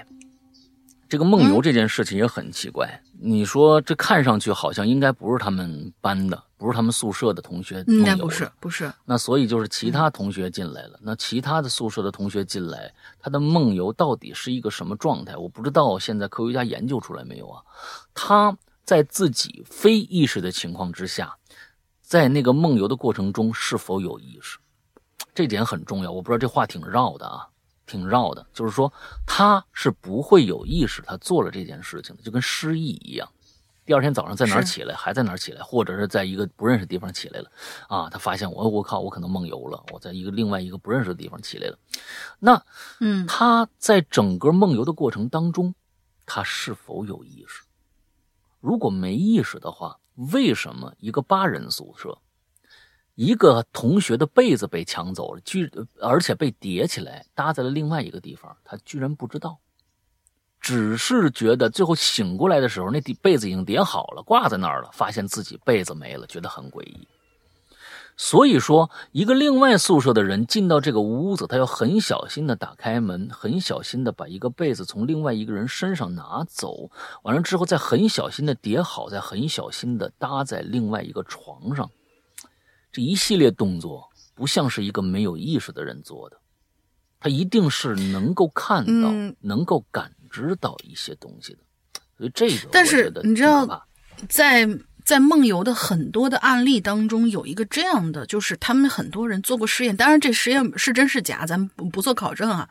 这个梦游这件事情也很奇怪。你说这看上去好像应该不是他们班的，不是他们宿舍的同学应该不是，不是。那所以就是其他同学进来了。那其他的宿舍的同学进来，他的梦游到底是一个什么状态？我不知道。现在科学家研究出来没有啊？他在自己非意识的情况之下，在那个梦游的过程中是否有意识？这点很重要。我不知道这话挺绕的啊。挺绕的，就是说他是不会有意识，他做了这件事情的，就跟失忆一样。第二天早上在哪儿起来，还在哪儿起来，或者是在一个不认识地方起来了啊？他发现我，我靠，我可能梦游了，我在一个另外一个不认识的地方起来了。那，嗯，他在整个梦游的过程当中，他是否有意识？如果没意识的话，为什么一个八人宿舍？一个同学的被子被抢走了，居而且被叠起来搭在了另外一个地方，他居然不知道，只是觉得最后醒过来的时候，那被子已经叠好了，挂在那儿了，发现自己被子没了，觉得很诡异。所以说，一个另外宿舍的人进到这个屋子，他要很小心的打开门，很小心的把一个被子从另外一个人身上拿走，完了之后再很小心的叠好，再很小心的搭在另外一个床上。这一系列动作不像是一个没有意识的人做的，他一定是能够看到、能够感知道一些东西的。所以这个，但是你知道，在。在梦游的很多的案例当中，有一个这样的，就是他们很多人做过实验，当然这实验是真是假，咱不不做考证啊。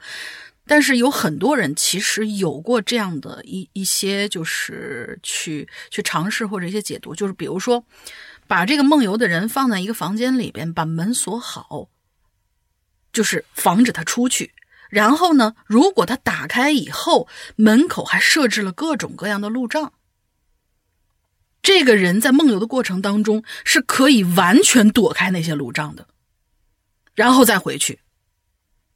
但是有很多人其实有过这样的一一些，就是去去尝试或者一些解读，就是比如说，把这个梦游的人放在一个房间里边，把门锁好，就是防止他出去。然后呢，如果他打开以后，门口还设置了各种各样的路障。这个人在梦游的过程当中是可以完全躲开那些路障的，然后再回去。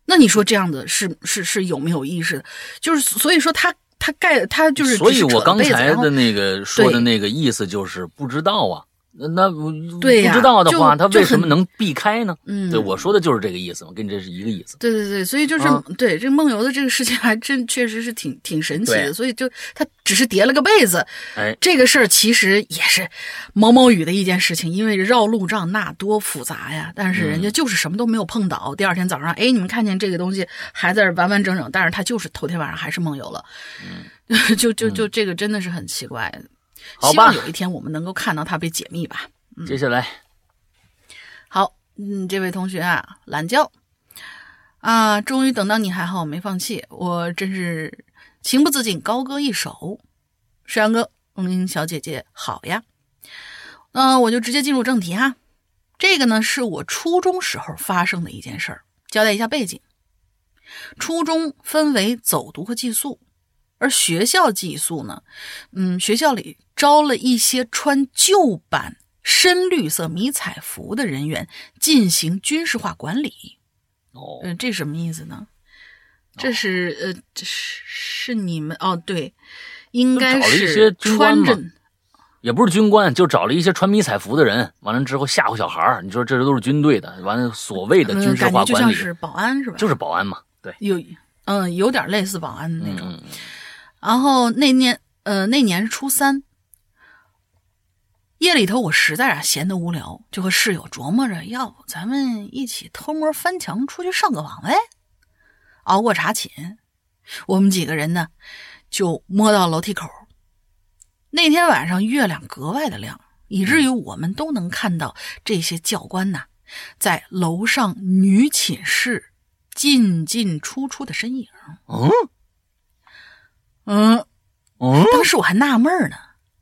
那你说这样的是是是有没有意识的？就是所以说他他盖他就是，所以我刚才的那个说的那个意思就是不知道啊。那那不不知道的话，他为什么能避开呢？嗯，对，我说的就是这个意思嘛，跟你这是一个意思。对对对，所以就是对这个梦游的这个事情，还真确实是挺挺神奇的。所以就他只是叠了个被子，哎，这个事儿其实也是毛毛雨的一件事情，因为绕路障那多复杂呀。但是人家就是什么都没有碰到，第二天早上，哎，你们看见这个东西还在完完整整，但是他就是头天晚上还是梦游了。嗯，就就就这个真的是很奇怪。希望有一天我们能够看到它被解密吧。嗯接下来，好，嗯，这位同学啊，懒觉啊，终于等到你，还好没放弃，我真是情不自禁高歌一首。石阳哥，嗯，小姐姐好呀。那我就直接进入正题哈。这个呢，是我初中时候发生的一件事儿，交代一下背景。初中分为走读和寄宿。而学校寄宿呢，嗯，学校里招了一些穿旧版深绿色迷彩服的人员进行军事化管理。哦，嗯，这什么意思呢？这是呃，这是是你们哦，对，应该是穿着，也不是军官，就找了一些穿迷彩服的人，完了之后吓唬小孩儿。你说这都是军队的，完了所谓的军事化管理，就像是保安是吧？就是保安嘛，对，有嗯，有点类似保安的那种。然后那年，呃，那年是初三，夜里头我实在啊闲得无聊，就和室友琢磨着，要不咱们一起偷摸翻墙出去上个网呗。熬过查寝，我们几个人呢就摸到楼梯口。那天晚上月亮格外的亮，以至于我们都能看到这些教官呐在楼上女寝室进进出出的身影。嗯。嗯，嗯，当时我还纳闷呢，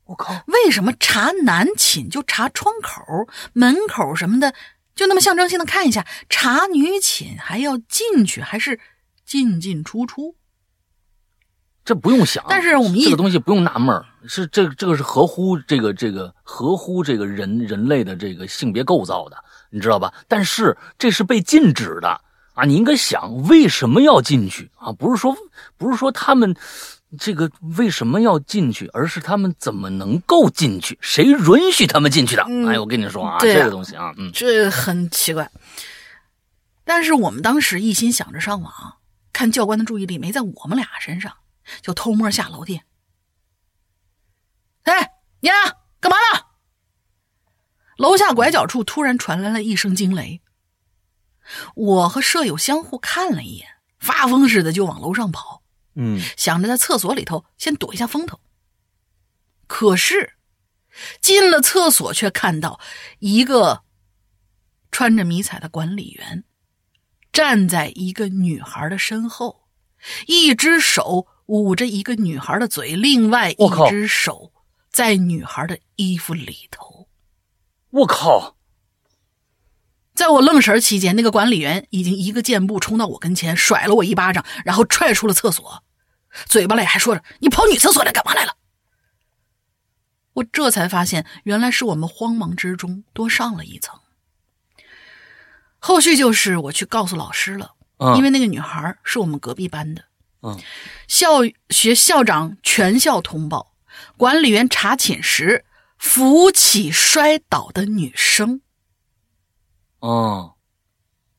我靠，为什么查男寝就查窗口、门口什么的，就那么象征性的看一下；查女寝还要进去，还是进进出出？这不用想，但是我们这个东西不用纳闷是这这个是合乎这个这个合乎这个人人类的这个性别构造的，你知道吧？但是这是被禁止的啊！你应该想为什么要进去啊？不是说不是说他们。这个为什么要进去？而是他们怎么能够进去？谁允许他们进去的？哎，我跟你说啊，这个东西啊，嗯，这很奇怪。但是我们当时一心想着上网，看教官的注意力没在我们俩身上，就偷摸下楼梯。哎，你俩干嘛呢？楼下拐角处突然传来了一声惊雷。我和舍友相互看了一眼，发疯似的就往楼上跑。嗯，想着在厕所里头先躲一下风头。可是进了厕所，却看到一个穿着迷彩的管理员站在一个女孩的身后，一只手捂着一个女孩的嘴，另外一只手在女孩的衣服里头。我靠！在我愣神期间，那个管理员已经一个箭步冲到我跟前，甩了我一巴掌，然后踹出了厕所。嘴巴里还说着：“你跑女厕所来干嘛来了？”我这才发现，原来是我们慌忙之中多上了一层。后续就是我去告诉老师了，因为那个女孩是我们隔壁班的。嗯，校学校长全校通报，管理员查寝时扶起摔倒的女生。哦，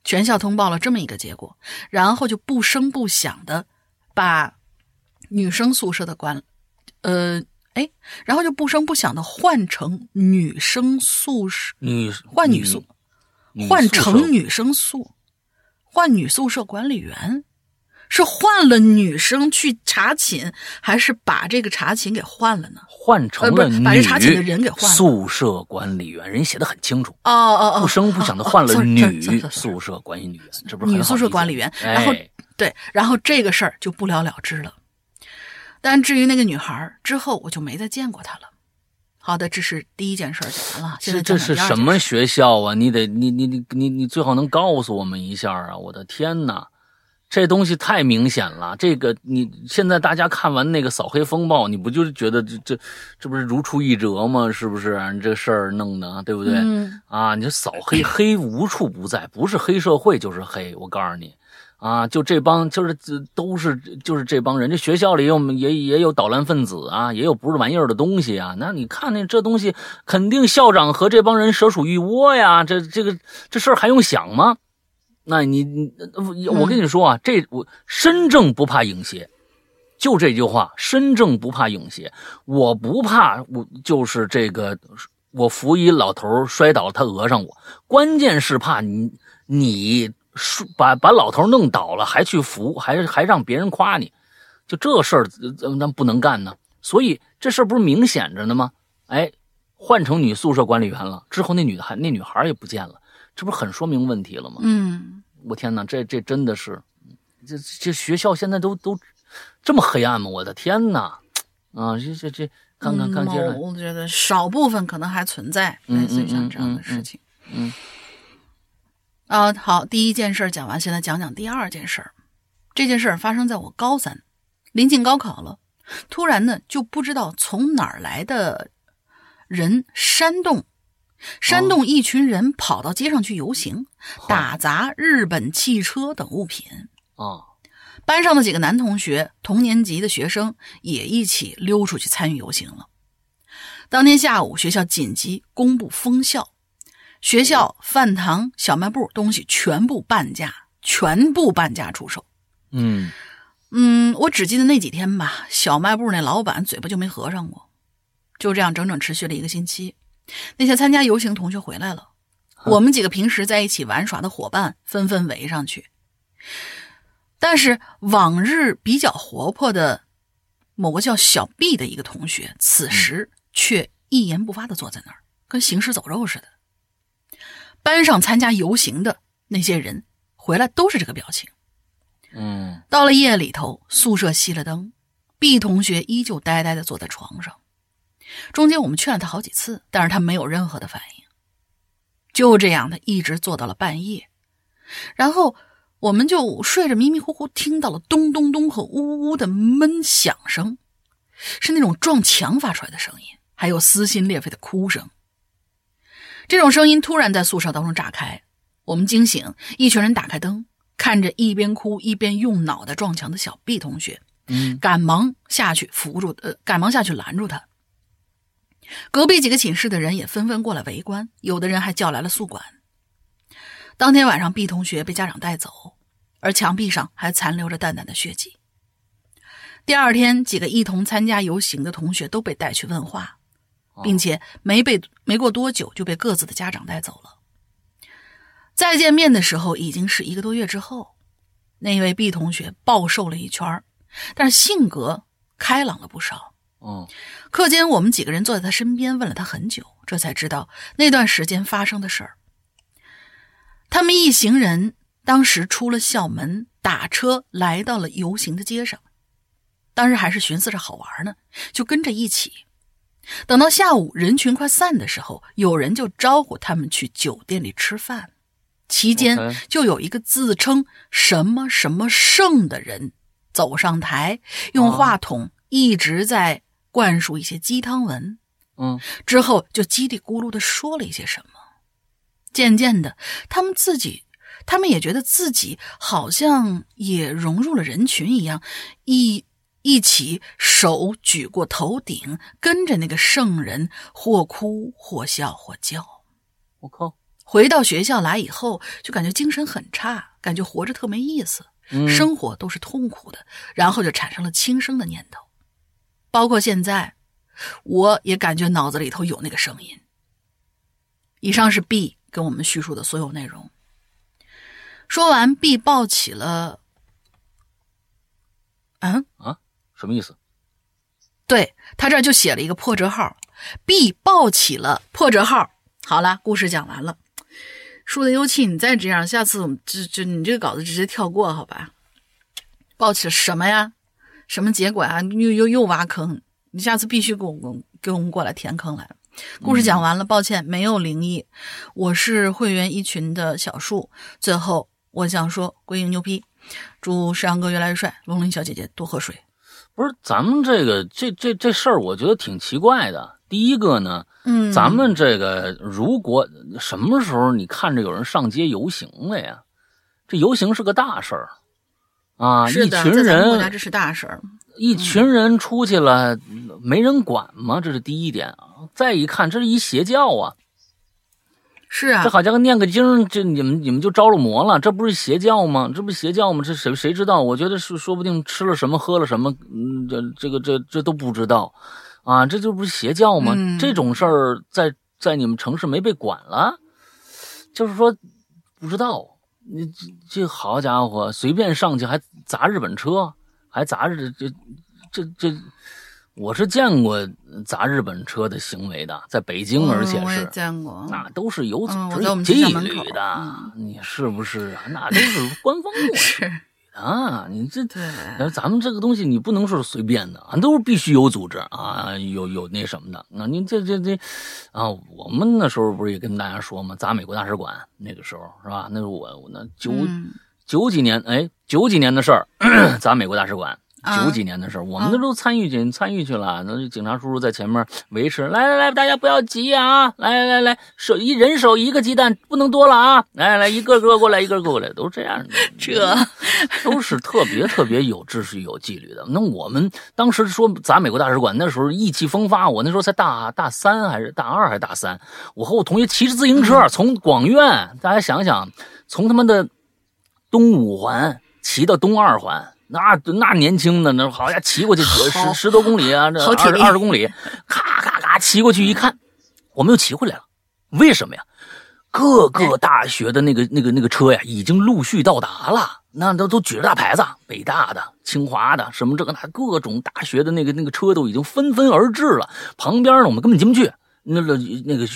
全校通报了这么一个结果，然后就不声不响的把女生宿舍的管，呃，哎，然后就不声不响的换成女生宿舍，女换女宿，换成女生宿，换女宿舍管理员。是换了女生去查寝，还是把这个查寝给换了呢？换成了把这查寝的人给换了。宿舍管理员，人写的很清楚。哦哦哦，不声不响的换了女宿舍管理员，这不是女宿舍管理员？然后对，然后这个事儿就不了了之了。但至于那个女孩，之后我就没再见过她了。好的，这是第一件事讲完了。现在这是什么学校啊？你得你你你你你最好能告诉我们一下啊！我的天哪！这东西太明显了，这个你现在大家看完那个扫黑风暴，你不就是觉得这这这不是如出一辙吗？是不是？你这事儿弄的，对不对？啊，你说扫黑黑无处不在，不是黑社会就是黑。我告诉你，啊，就这帮就是都是就是这帮人，这学校里有也也有捣乱分子啊，也有不是玩意儿的东西啊。那你看那这东西，肯定校长和这帮人蛇鼠一窝呀。这这个这事儿还用想吗？那你你我跟你说啊，这我身正不怕影斜，就这句话，身正不怕影斜。我不怕，我就是这个，我扶一老头摔倒了，他讹上我。关键是怕你你把把老头弄倒了，还去扶，还还让别人夸你，就这事儿咱不能干呢。所以这事儿不是明显着呢吗？哎，换成女宿舍管理员了之后，那女的还那女孩也不见了。这不是很说明问题了吗？嗯，我天哪，这这真的是，这这学校现在都都这么黑暗吗？我的天哪！啊，这这这，看看看，接着，我觉得少部分可能还存在类似像这样的事情。嗯，啊，好，第一件事讲完，现在讲讲第二件事儿。这件事儿发生在我高三，临近高考了，突然呢，就不知道从哪儿来的人煽动。煽动一群人跑到街上去游行，打砸日本汽车等物品。啊，班上的几个男同学，同年级的学生也一起溜出去参与游行了。当天下午，学校紧急公布封校，学校饭堂、小卖部东西全部半价，全部半价出售。嗯嗯，我只记得那几天吧，小卖部那老板嘴巴就没合上过。就这样，整整持续了一个星期。那些参加游行同学回来了，我们几个平时在一起玩耍的伙伴纷纷围上去。但是往日比较活泼的某个叫小 B 的一个同学，此时却一言不发的坐在那儿，跟行尸走肉似的。班上参加游行的那些人回来都是这个表情。嗯，到了夜里头，宿舍熄了灯，B 同学依旧呆呆的坐在床上。中间我们劝了他好几次，但是他没有任何的反应。就这样，他一直坐到了半夜，然后我们就睡着迷迷糊糊听到了咚咚咚和呜呜的闷响声，是那种撞墙发出来的声音，还有撕心裂肺的哭声。这种声音突然在宿舍当中炸开，我们惊醒，一群人打开灯，看着一边哭一边用脑袋撞墙的小 B 同学，嗯，赶忙下去扶住，呃，赶忙下去拦住他。隔壁几个寝室的人也纷纷过来围观，有的人还叫来了宿管。当天晚上，B 同学被家长带走，而墙壁上还残留着淡淡的血迹。第二天，几个一同参加游行的同学都被带去问话，并且没被没过多久就被各自的家长带走了。再见面的时候，已经是一个多月之后。那位 B 同学暴瘦了一圈，但是性格开朗了不少。嗯。课间，我们几个人坐在他身边，问了他很久，这才知道那段时间发生的事儿。他们一行人当时出了校门，打车来到了游行的街上。当时还是寻思着好玩呢，就跟着一起。等到下午人群快散的时候，有人就招呼他们去酒店里吃饭。期间就有一个自称什么什么圣的人走上台，用话筒一直在。灌输一些鸡汤文，嗯，之后就叽里咕噜的说了一些什么。渐渐的，他们自己，他们也觉得自己好像也融入了人群一样，一一起手举过头顶，跟着那个圣人或哭或笑或叫。我靠，回到学校来以后，就感觉精神很差，感觉活着特没意思，生活都是痛苦的，然后就产生了轻生的念头。包括现在，我也感觉脑子里头有那个声音。以上是 B 跟我们叙述的所有内容。说完，B 抱起了，嗯啊，什么意思？对他这就写了一个破折号，B 抱起了破折号。好了，故事讲完了。树的幽气，你再这样，下次就就你这个稿子直接跳过，好吧？抱起了什么呀？什么结果啊？又又又挖坑！你下次必须给我们给我们过来填坑来。故事讲完了，抱歉，没有灵异。我是会员一群的小树。最后，我想说，归营牛批，祝石阳哥越来越帅，龙鳞小姐姐多喝水。不是咱们这个这这这事儿，我觉得挺奇怪的。第一个呢，嗯，咱们这个如果什么时候你看着有人上街游行了呀？这游行是个大事儿啊，一群人，这是大事儿。一群人出去了，没人管吗？这是第一点啊。再一看，这是一邪教啊。是啊，这好家伙念个经，这你们你们就着了魔了？这不是邪教吗？这不邪教吗？这谁谁知道？我觉得是说不定吃了什么，喝了什么，嗯，这这个这这都不知道啊。这就不是邪教吗？这种事儿在在你们城市没被管了，就是说不知道。你这这好家伙，随便上去还砸日本车。还砸日这这这，我是见过砸日本车的行为的，在北京，而且是见过，那都是有组织有纪律的，你是不是啊？那都是官方过是 啊，你这对，咱们这个东西你不能说是随便的，俺都是必须有组织啊，有有那什么的。那您这这这啊，我们那时候不是也跟大家说吗？砸美国大使馆那个时候是吧？那是我我那九。九几年，哎，九几年的事儿，砸美国大使馆。九几年的事儿，我们那都参与进参与去了。那警察叔叔在前面维持。来来来，大家不要急啊！来来来来，手一人手一个鸡蛋，不能多了啊！来来，一个个过来，一个个过来，都是这样的。这都是特别特别有秩序、有纪律的。那我们当时说砸美国大使馆，那时候意气风发。我那时候才大大三还是大二还是大三？我和我同学骑着自行车从广院，大家想想，从他妈的。东五环骑到东二环，那那年轻的那好家伙，骑过去十十多公里啊，这二二十公里，咔咔咔骑过去一看，我们又骑回来了。为什么呀？各个大学的那个那个那个车呀，已经陆续到达了，那都都举着大牌子，北大的、清华的，什么这个那各种大学的那个那个车都已经纷纷而至了。旁边呢，我们根本进不去。那个那个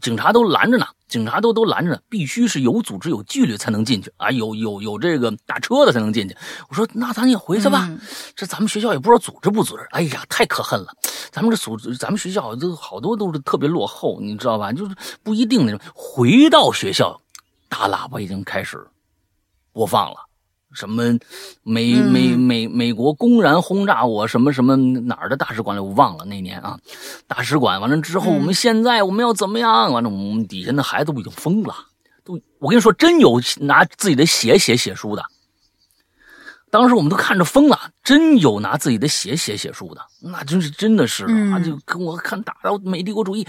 警察都拦着呢，警察都都拦着呢，必须是有组织有纪律才能进去啊，有有有这个打车的才能进去。我说那咱也回去吧，这咱们学校也不知道组织不组织。哎呀，太可恨了，咱们这组织，咱们学校都好多都是特别落后，你知道吧？就是不一定那种。回到学校，大喇叭已经开始播放了。什么美美美美国公然轰炸我什么什么哪儿的大使馆了？我忘了那年啊，大使馆完了之后，我们现在我们要怎么样？完了，我们底下那孩子都已经疯了，都我跟你说，真有拿自己的血写写书的。当时我们都看着疯了，真有拿自己的血写写书的，那真是真的是啊，就跟我看打到美帝国主义。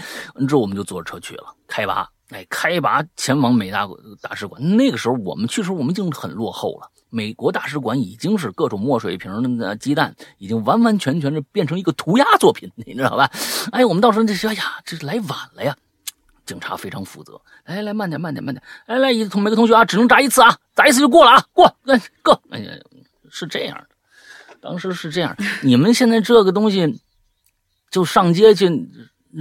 之后我们就坐着车去了，开拔，哎，开拔前往美大大使馆。那个时候我们去时候，我们已经很落后了。美国大使馆已经是各种墨水瓶的鸡蛋，已经完完全全的变成一个涂鸦作品，你知道吧？哎，我们到时候这哎呀，这是来晚了呀！警察非常负责，来来慢点慢点慢点，来来一同每个同学啊，只能砸一次啊，砸一次就过了啊，过，来过。哎呀，是这样的，当时是这样。你们现在这个东西就上街去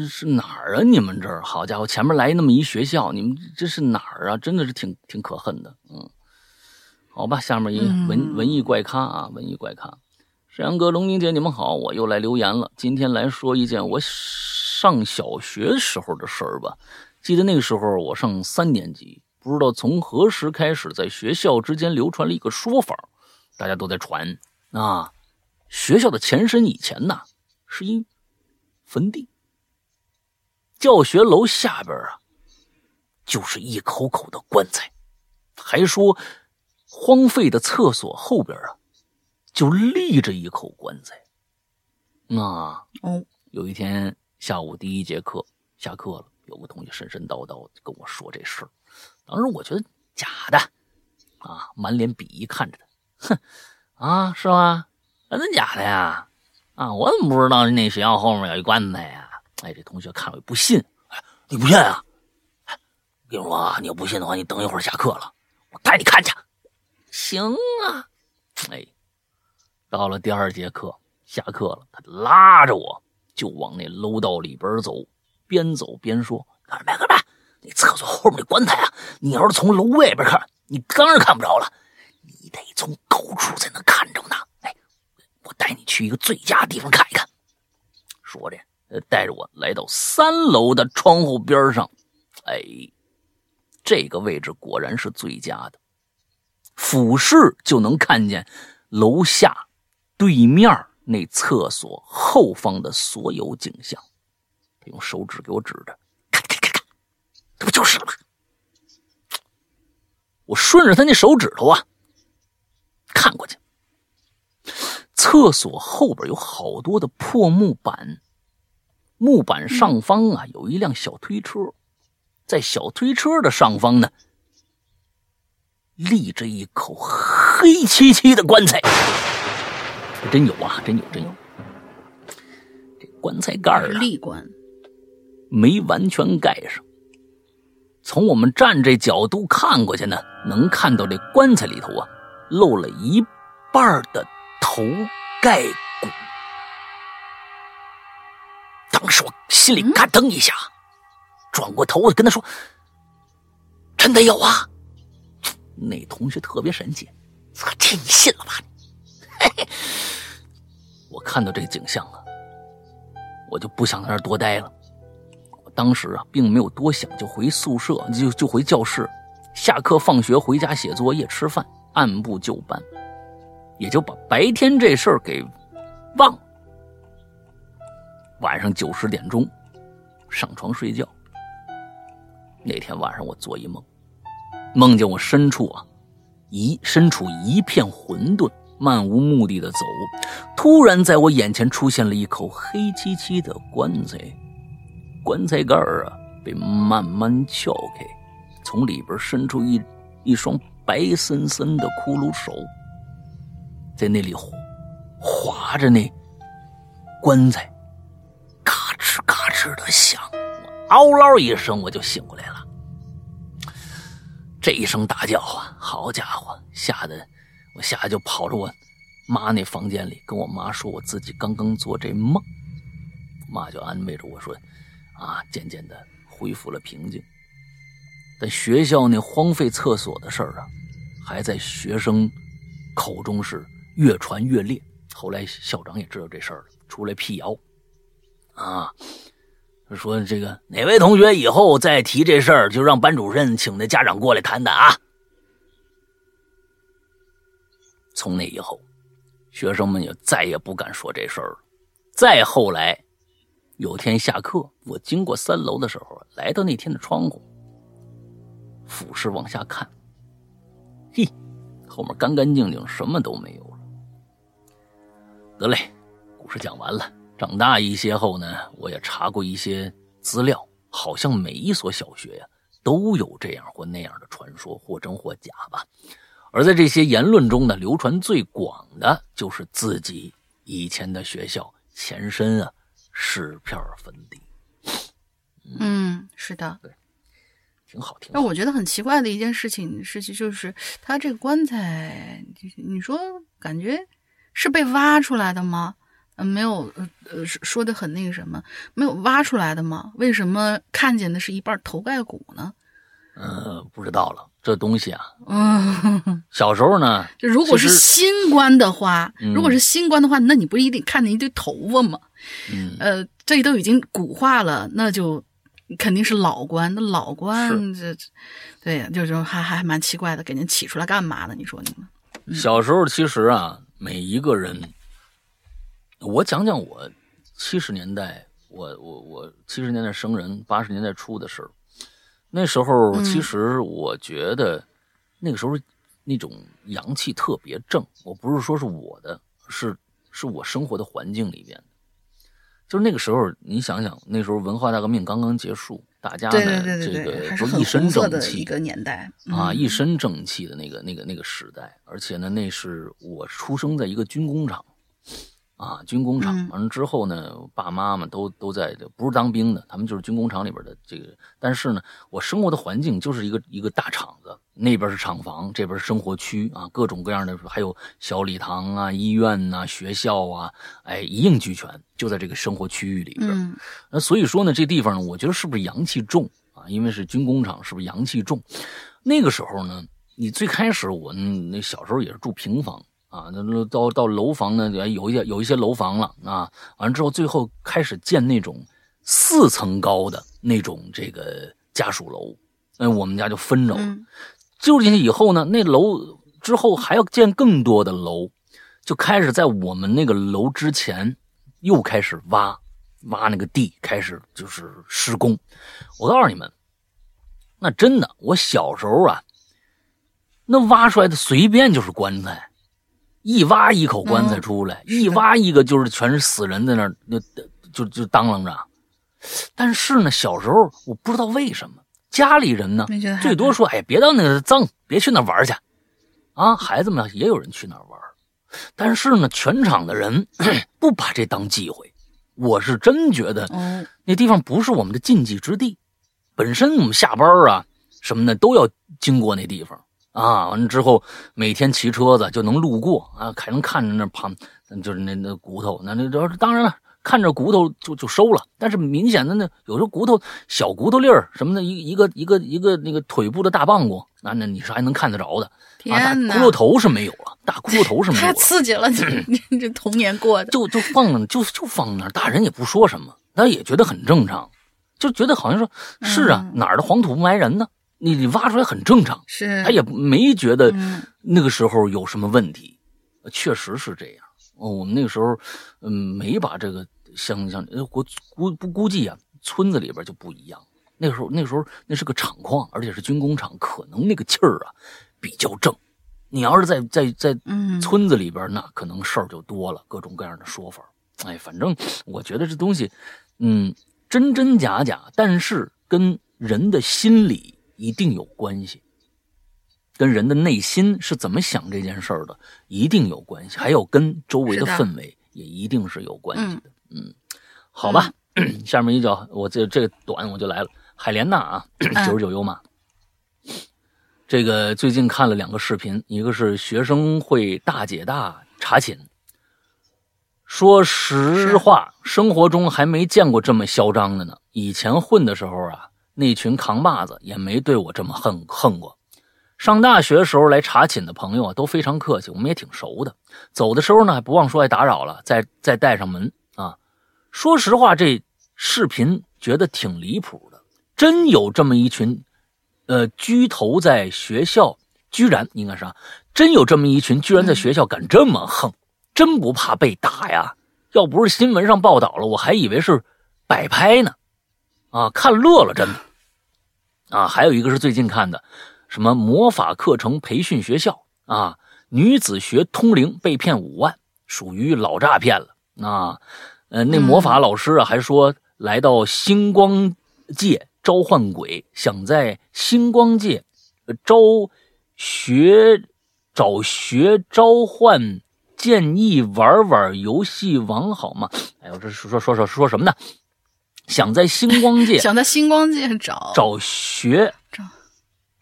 是哪儿啊？你们这儿好家伙，前面来那么一学校，你们这是哪儿啊？真的是挺挺可恨的，嗯。好吧，下面一文文艺怪咖啊，文艺怪咖，沈阳哥、龙宁姐，你们好，我又来留言了。今天来说一件我上小学时候的事儿吧。记得那个时候我上三年级，不知道从何时开始，在学校之间流传了一个说法，大家都在传啊，学校的前身以前呐是一坟地，教学楼下边啊就是一口口的棺材，还说。荒废的厕所后边啊，就立着一口棺材。那哦，有一天下午第一节课下课了，有个同学神神叨叨跟我说这事儿，当时我觉得假的啊，满脸鄙夷看着他，哼，啊，是吗？真的假的呀？啊，我怎么不知道那学校后面有一棺材呀？哎，这同学看我不信，哎，你不信啊？哎，跟你说啊，你要不信的话，你等一会儿下课了，我带你看去。行啊，哎，到了第二节课，下课了，他拉着我就往那楼道里边走，边走边说：“看着没，看着没？那厕所后面那棺材啊，你要是从楼外边看，你当然看不着了，你得从高处才能看着呢。哎，我带你去一个最佳地方看一看。”说着。带着我来到三楼的窗户边上，哎，这个位置果然是最佳的，俯视就能看见楼下对面那厕所后方的所有景象。他用手指给我指着，看，看，看，看，这不就是了吗？我顺着他那手指头啊，看过去，厕所后边有好多的破木板。木板上方啊，有一辆小推车，在小推车的上方呢，立着一口黑漆漆的棺材。真有啊，真有，真有。这棺材盖儿啊，立棺，没完全盖上。从我们站这角度看过去呢，能看到这棺材里头啊，露了一半的头盖骨。当时我心里嘎噔一下，转过头我跟他说：“真的有啊！”那同学特别神奇，我替你信了吧？嘿嘿，我看到这个景象啊，我就不想在那儿多待了。我当时啊，并没有多想，就回宿舍，就就回教室，下课放学回家写作业、吃饭，按部就班，也就把白天这事儿给忘了。晚上九十点钟，上床睡觉。那天晚上我做一梦，梦见我身处啊一身处一片混沌，漫无目的的走。突然在我眼前出现了一口黑漆漆的棺材，棺材盖儿啊被慢慢撬开，从里边伸出一一双白森森的骷髅手，在那里划着那棺材。嘎吱嘎吱的响，我嗷唠一声，我就醒过来了。这一声大叫啊，好家伙，吓得我吓得就跑着我妈那房间里，跟我妈说我自己刚刚做这梦。妈就安慰着我说：“啊，渐渐的恢复了平静。”但学校那荒废厕所的事儿啊，还在学生口中是越传越烈。后来校长也知道这事儿了，出来辟谣。啊，说这个哪位同学以后再提这事儿，就让班主任请那家长过来谈谈啊。从那以后，学生们就再也不敢说这事儿了。再后来，有天下课，我经过三楼的时候，来到那天的窗户，俯视往下看，嘿，后面干干净净，什么都没有了。得嘞，故事讲完了。长大一些后呢，我也查过一些资料，好像每一所小学呀都有这样或那样的传说，或真或假吧。而在这些言论中呢，流传最广的就是自己以前的学校前身啊是片坟地。嗯，是的，对，挺好，听。那我觉得很奇怪的一件事情是，就是他这个棺材，你说感觉是被挖出来的吗？没有，呃呃，说的很那个什么，没有挖出来的吗？为什么看见的是一半头盖骨呢？呃，不知道了，这东西啊，嗯，小时候呢，就如果是新棺的话，如果是新棺的话，那你不一定看见一堆头发吗？嗯，呃，这都已经骨化了，那就肯定是老棺。那老棺，这，对呀，就是还还蛮奇怪的，给您起出来干嘛呢？你说你们？小时候其实啊，每一个人。我讲讲我七十年代，我我我七十年代生人，八十年代初的事儿。那时候其实我觉得那个时候那种阳气特别正。我不是说是我的，是是我生活的环境里边。就是那个时候，你想想，那时候文化大革命刚刚结束，大家呢这个都一身正气一个年代啊，一身正气的那个那个那个时代，而且呢，那是我出生在一个军工厂。啊，军工厂完了之后呢，爸妈妈都都在，不是当兵的，他们就是军工厂里边的这个。但是呢，我生活的环境就是一个一个大厂子，那边是厂房，这边是生活区啊，各种各样的，还有小礼堂啊、医院呐、学校啊，哎，一应俱全，就在这个生活区域里边。那所以说呢，这地方呢，我觉得是不是阳气重啊？因为是军工厂，是不是阳气重？那个时候呢，你最开始我那小时候也是住平房。啊，那到到楼房呢，有一些有一些楼房了啊。完了之后，最后开始建那种四层高的那种这个家属楼。嗯，我们家就分着了。住进去以后呢，那楼之后还要建更多的楼，就开始在我们那个楼之前又开始挖挖那个地，开始就是施工。我告诉你们，那真的，我小时候啊，那挖出来的随便就是棺材。一挖一口棺材出来，一挖一个就是全是死人在那儿，那就就当啷着。但是呢，小时候我不知道为什么家里人呢，最多说：“哎，别到那个脏，别去那玩去。”啊，孩子们也有人去那玩，但是呢，全场的人 不把这当忌讳。我是真觉得，那地方不是我们的禁忌之地。本身我们下班啊什么的都要经过那地方。啊，完了之后，每天骑车子就能路过啊，还能看着那旁，就是那那骨头，那那这当然了，看着骨头就就收了。但是明显的那有时候骨头小骨头粒儿什么的，一一个一个一个那个腿部的大棒骨，那那你是还能看得着的。天哪，骷髅头是没有了，大骷髅头是没有 了。太刺激了，你这童年过的。就就放就就放那儿，大人也不说什么，他也觉得很正常，就觉得好像说，是啊，哪儿的黄土不埋人呢？你你挖出来很正常，是他也没觉得那个时候有什么问题，确实是这样。哦，我们那个时候，嗯，没把这个像像估估不估计啊，村子里边就不一样。那时候那时候那是个厂矿，而且是军工厂，可能那个气儿啊比较正。你要是在在在村子里边，那可能事儿就多了，各种各样的说法。哎，反正我觉得这东西，嗯，真真假假，但是跟人的心理。一定有关系，跟人的内心是怎么想这件事儿的，一定有关系。还有跟周围的氛围也一定是有关系的。嗯，好吧，下面一脚，我这这个短我就来了。海莲娜啊，九十九优马。这个最近看了两个视频，一个是学生会大姐大查寝。说实话，生活中还没见过这么嚣张的呢。以前混的时候啊。那群扛把子也没对我这么横横过。上大学时候来查寝的朋友啊，都非常客气，我们也挺熟的。走的时候呢，还不忘说爱打扰了，再再带上门啊。说实话，这视频觉得挺离谱的。真有这么一群，呃，居头在学校，居然应该是，真有这么一群，居然在学校敢这么横，真不怕被打呀？要不是新闻上报道了，我还以为是摆拍呢。啊，看乐了，真的。啊，还有一个是最近看的，什么魔法课程培训学校啊，女子学通灵被骗五万，属于老诈骗了啊。呃，那魔法老师啊，还说来到星光界召唤鬼，想在星光界招学找学召唤，建议玩玩游戏王好吗？哎呦，这说说说说说什么呢？想在星光界，想在星光界找找学找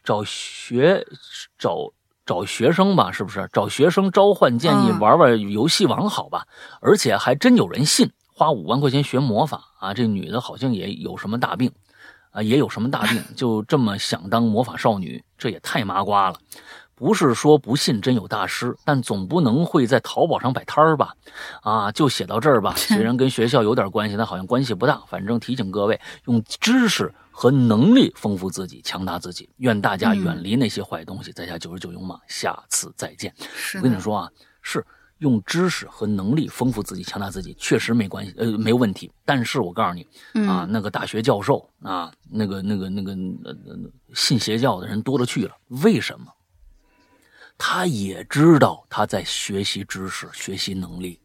找学找找学生吧，是不是？找学生召唤，建议玩玩游戏王，好吧？而且还真有人信，花五万块钱学魔法啊！这女的好像也有什么大病啊，也有什么大病，就这么想当魔法少女，这也太麻瓜了。不是说不信真有大师，但总不能会在淘宝上摆摊儿吧？啊，就写到这儿吧。虽然跟学校有点关系，但好像关系不大。反正提醒各位，用知识和能力丰富自己，强大自己。愿大家远离那些坏东西。在下九十九勇马，下次再见。我跟你说啊，是用知识和能力丰富自己，强大自己，确实没关系，呃，没问题。但是我告诉你啊，那个大学教授啊，那个那个那个信邪教的人多了去了，为什么？他也知道他在学习知识、学习能力，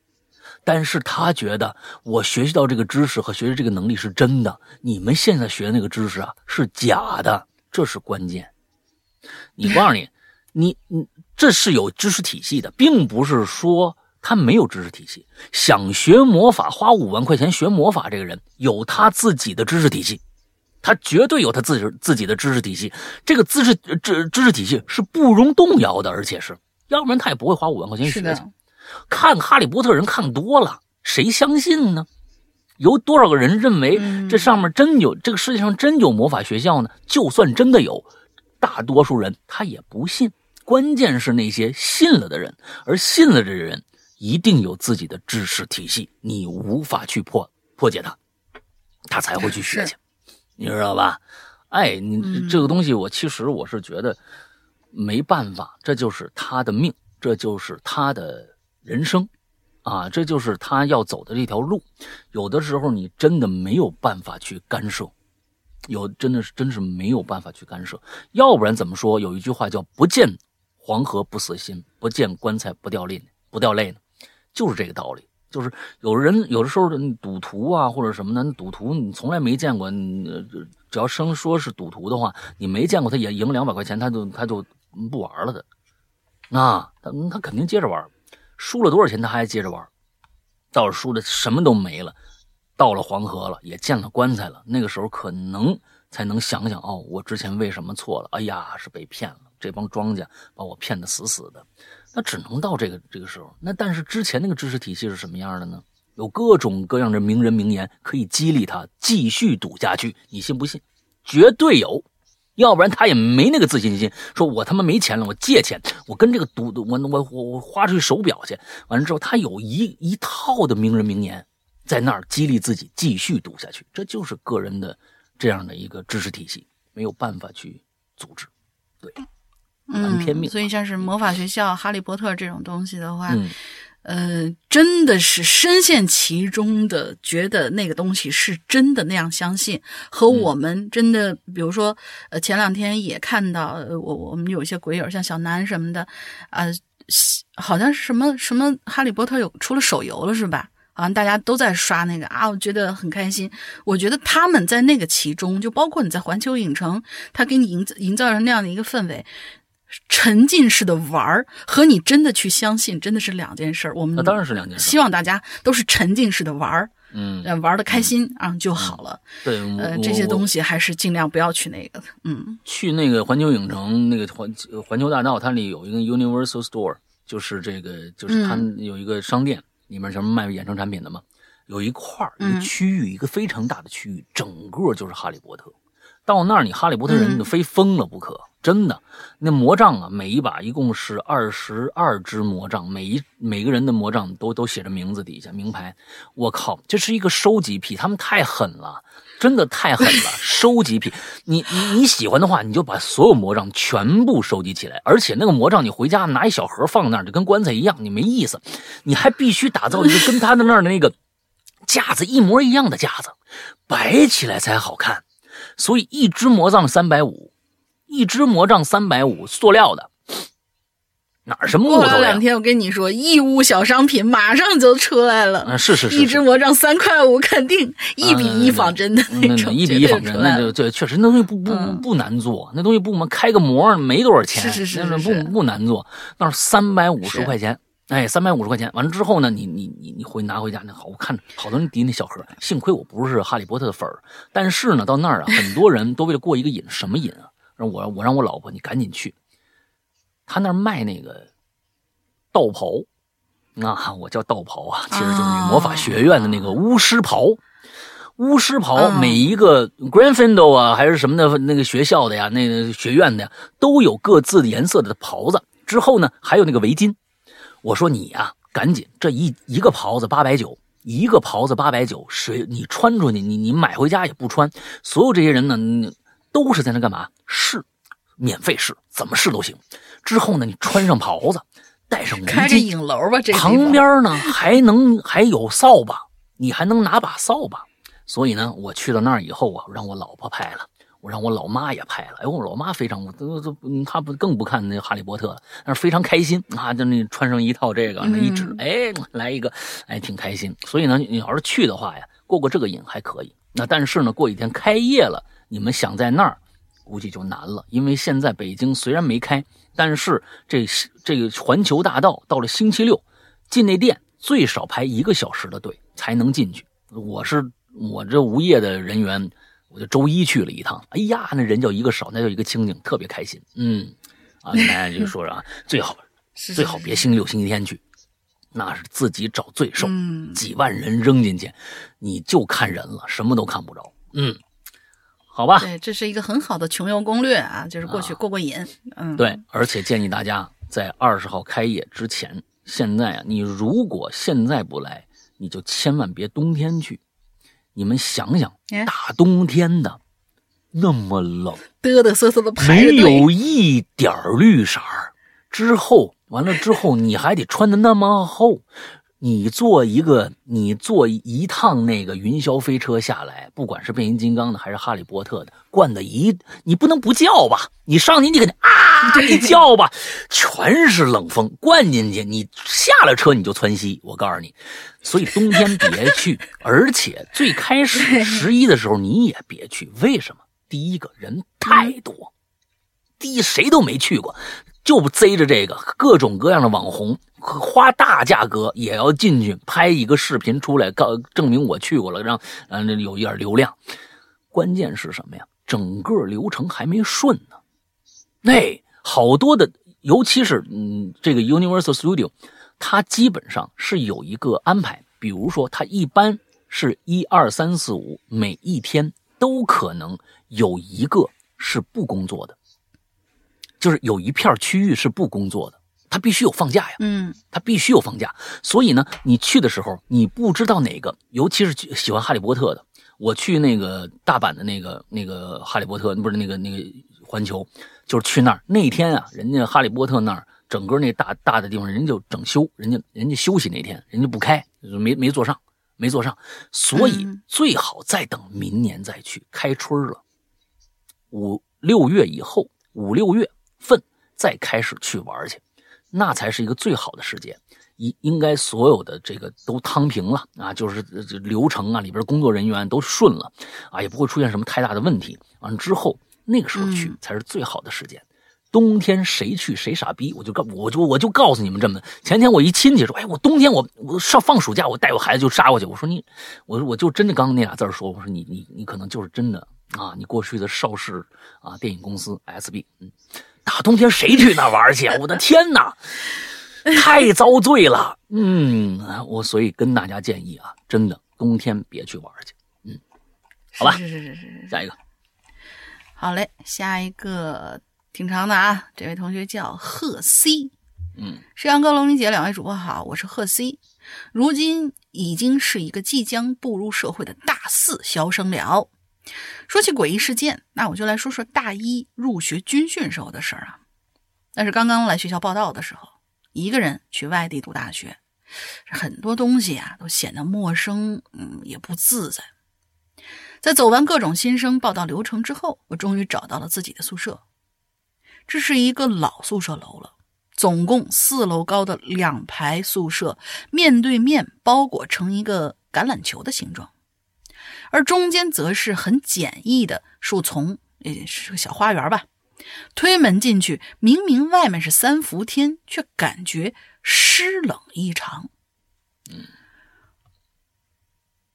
但是他觉得我学习到这个知识和学习这个能力是真的，你们现在学那个知识啊是假的，这是关键。你告诉你，你你这是有知识体系的，并不是说他没有知识体系。想学魔法，花五万块钱学魔法，这个人有他自己的知识体系，他绝对有他自己自己的知识体系。这个知识知知识体系是不容动摇的，而且是，要不然他也不会花五万块钱学去。看《哈利波特》人看多了，谁相信呢？有多少个人认为这上面真有这个世界上真有魔法学校呢？就算真的有。大多数人他也不信，关键是那些信了的人，而信了的人一定有自己的知识体系，你无法去破破解它，他才会去学去，你知道吧？哎，你这个东西，我其实我是觉得没办法，这就是他的命，这就是他的人生，啊，这就是他要走的这条路，有的时候你真的没有办法去干涉。有真的是真是没有办法去干涉，要不然怎么说？有一句话叫“不见黄河不死心，不见棺材不掉泪”不掉泪呢，就是这个道理。就是有人有的时候赌徒啊或者什么的？赌徒你从来没见过，只要生说是赌徒的话，你没见过他也赢两百块钱，他就他就不玩了的。那，他他肯定接着玩，输了多少钱他还接着玩，到时输的什么都没了。到了黄河了，也见了棺材了，那个时候可能才能想想哦，我之前为什么错了？哎呀，是被骗了，这帮庄家把我骗得死死的。那只能到这个这个时候。那但是之前那个知识体系是什么样的呢？有各种各样的名人名言可以激励他继续赌下去。你信不信？绝对有，要不然他也没那个自信心。说我他妈没钱了，我借钱，我跟这个赌我我我我花出去手表去。完了之后，他有一一套的名人名言。在那儿激励自己继续读下去，这就是个人的这样的一个知识体系，没有办法去组织，对，嗯。所以像是魔法学校、哈利波特这种东西的话，呃，真的是深陷其中的，觉得那个东西是真的那样相信，和我们真的，比如说，呃，前两天也看到，我我们有一些鬼友，像小南什么的，啊，好像是什么什么哈利波特有出了手游了，是吧？好像大家都在刷那个啊，我觉得很开心。我觉得他们在那个其中，就包括你在环球影城，他给你营造营造成那样的一个氛围，沉浸式的玩儿和你真的去相信，真的是两件事儿。我们那当然是两件事。希望大家都是沉浸式的玩儿，嗯，玩的开心啊就好了。对，呃，这些东西还是尽量不要去那个。嗯，去那个环球影城那个环环球大道，它里有一个 Universal Store，就是这个，就是它有一个商店。里面什么卖衍生产品的嘛？有一块一个区域，一个非常大的区域，整个就是哈利波特。到那儿，你哈利波特人就非疯了不可，真的。那魔杖啊，每一把一共是二十二支魔杖，每一每个人的魔杖都都写着名字，底下名牌。我靠，这是一个收集癖，他们太狠了。真的太狠了，收集癖。你你你喜欢的话，你就把所有魔杖全部收集起来，而且那个魔杖你回家拿一小盒放那儿，就跟棺材一样，你没意思。你还必须打造一个跟他的那儿的那个架子一模一样的架子，摆起来才好看。所以一只魔杖三百五，一只魔杖三百五，塑料的。哪儿是木头过了两天，我跟你说，义乌小商品马上就出来了。嗯，是是是，一只魔杖三块五，肯定一比一仿真的那种，一比一仿真，那就对，确实那东西不不不难做，那东西不嘛，开个模没多少钱，是是是，不不难做，那是三百五十块钱，哎，三百五十块钱，完了之后呢，你你你你回拿回家，那好，我看好多人提那小盒，幸亏我不是哈利波特的粉儿，但是呢，到那儿啊，很多人都为了过一个瘾，什么瘾啊？让我我让我老婆你赶紧去。他那儿卖那个道袍，啊我叫道袍啊，其实就是魔法学院的那个巫师袍。巫师袍每一个 Gryffindor 啊，还是什么的那个学校的呀，那个学院的呀，都有各自的颜色的袍子。之后呢，还有那个围巾。我说你呀，赶紧这一一个袍子八百九，一个袍子八百九，谁你穿出去，你你买回家也不穿。所有这些人呢，都是在那干嘛？试，免费试，怎么试都行。之后呢，你穿上袍子，戴上围巾，开着影楼吧。这旁边呢还能还有扫把，你还能拿把扫把。所以呢，我去到那儿以后啊，让我老婆拍了。我让我老妈也拍了，哎，我老妈非常，都都她不更不看那哈利波特了，但是非常开心啊，就那穿上一套这个，那一指，哎，来一个，哎，挺开心。所以呢，你要是去的话呀，过过这个瘾还可以。那但是呢，过几天开业了，你们想在那儿，估计就难了，因为现在北京虽然没开，但是这这个环球大道到了星期六进那店最少排一个小时的队才能进去。我是我这无业的人员。我就周一去了一趟，哎呀，那人叫一个少，那叫一个清静，特别开心。嗯，啊，跟大家就说说啊，最好最好别星期六、星期天去，那是自己找罪受。几万人扔进去，你就看人了，什么都看不着。嗯，好吧。对，这是一个很好的穷游攻略啊，就是过去过过瘾。嗯，对，而且建议大家在二十号开业之前，现在啊，你如果现在不来，你就千万别冬天去。你们想想，大冬天的，那么冷，嘚嘚瑟瑟的排没有一点绿色儿。之后完了之后，你还得穿的那么厚。你坐一个，你坐一趟那个云霄飞车下来，不管是变形金刚的还是哈利波特的，灌的一，你不能不叫吧？你上去你肯定啊，一叫吧，全是冷风灌进去，你下了车你就窜稀。我告诉你，所以冬天别去，而且最开始十一的时候你也别去。为什么？第一个人太多，第一谁都没去过。就不贼着这个各种各样的网红，花大价格也要进去拍一个视频出来，告证明我去过了，让嗯有一点流量。关键是什么呀？整个流程还没顺呢。那好多的，尤其是嗯这个 Universal Studio，它基本上是有一个安排，比如说它一般是一二三四五，每一天都可能有一个是不工作的。就是有一片区域是不工作的，他必须有放假呀。嗯，他必须有放假。所以呢，你去的时候，你不知道哪个，尤其是喜欢哈利波特的，我去那个大阪的那个那个哈利波特，不是那个那个环球，就是去那儿那天啊，人家哈利波特那儿整个那大大的地方，人家就整修，人家人家休息那天，人家不开，没没坐上，没坐上，所以最好再等明年再去，开春了，五六月以后，五六月。份再开始去玩去，那才是一个最好的时间。应应该所有的这个都摊平了啊，就是流程啊里边工作人员都顺了啊，也不会出现什么太大的问题。完了之后，那个时候去才是最好的时间。冬天谁去谁傻逼，我就告我就我就告诉你们这么。前天我一亲戚说，哎，我冬天我我上放暑假，我带我孩子就杀过去。我说你，我说我就真的刚刚那俩字说，我说你你你可能就是真的啊，你过去的邵氏啊电影公司 SB，嗯。大冬天谁去那玩去？我的天哪，太遭罪了。嗯，我所以跟大家建议啊，真的冬天别去玩去。嗯，好吧，是是是是是。下一个，好嘞，下一个挺长的啊。这位同学叫贺 C，嗯，沈阳哥、龙玲姐两位主播好，我是贺 C，如今已经是一个即将步入社会的大四小生了。说起诡异事件，那我就来说说大一入学军训时候的事儿啊。那是刚刚来学校报道的时候，一个人去外地读大学，很多东西啊都显得陌生，嗯，也不自在。在走完各种新生报道流程之后，我终于找到了自己的宿舍。这是一个老宿舍楼了，总共四楼高的两排宿舍，面对面包裹成一个橄榄球的形状。而中间则是很简易的树丛，也是个小花园吧。推门进去，明明外面是三伏天，却感觉湿冷异常。嗯，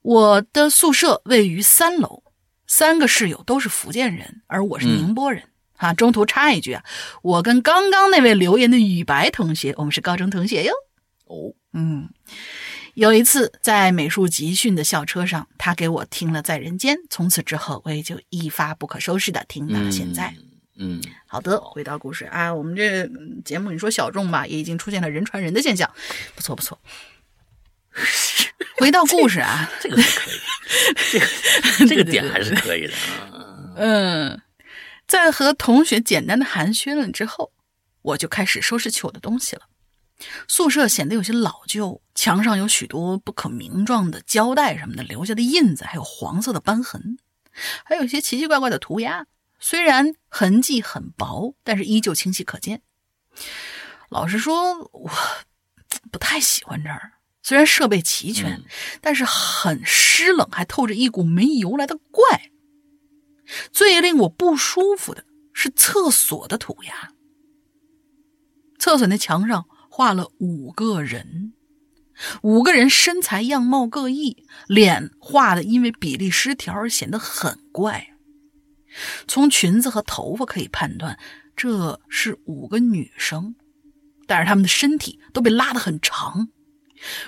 我的宿舍位于三楼，三个室友都是福建人，而我是宁波人。啊，中途插一句啊，我跟刚刚那位留言的雨白同学，我们是高中同学哟。哦，嗯。有一次在美术集训的校车上，他给我听了《在人间》，从此之后我也就一发不可收拾的听到了现在。嗯，好的，回到故事啊，我们这节目你说小众吧，也已经出现了人传人的现象，不错不错。回到故事啊，这个可以，这个 这个点还是可以的啊。嗯，在和同学简单的寒暄了之后，我就开始收拾起我的东西了。宿舍显得有些老旧，墙上有许多不可名状的胶带什么的留下的印子，还有黄色的斑痕，还有一些奇奇怪怪的涂鸦，虽然痕迹很薄，但是依旧清晰可见。老实说，我不太喜欢这儿。虽然设备齐全，但是很湿冷，还透着一股没由来的怪。最令我不舒服的是厕所的涂鸦。厕所那墙上画了五个人，五个人身材样貌各异，脸画的因为比例失调而显得很怪。从裙子和头发可以判断，这是五个女生，但是她们的身体都被拉得很长。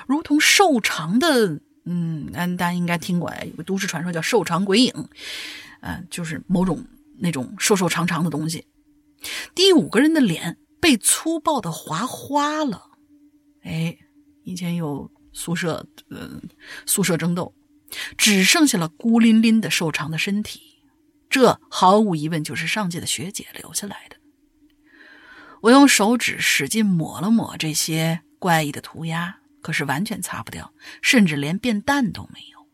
如同瘦长的，嗯，大家应该听过，有个都市传说叫瘦长鬼影，嗯，就是某种那种瘦瘦长长的东西。第五个人的脸被粗暴的划花了，哎，以前有宿舍，呃，宿舍争斗，只剩下了孤零零的瘦长的身体。这毫无疑问就是上届的学姐留下来的。我用手指使劲抹了抹这些怪异的涂鸦。可是完全擦不掉，甚至连变淡都没有。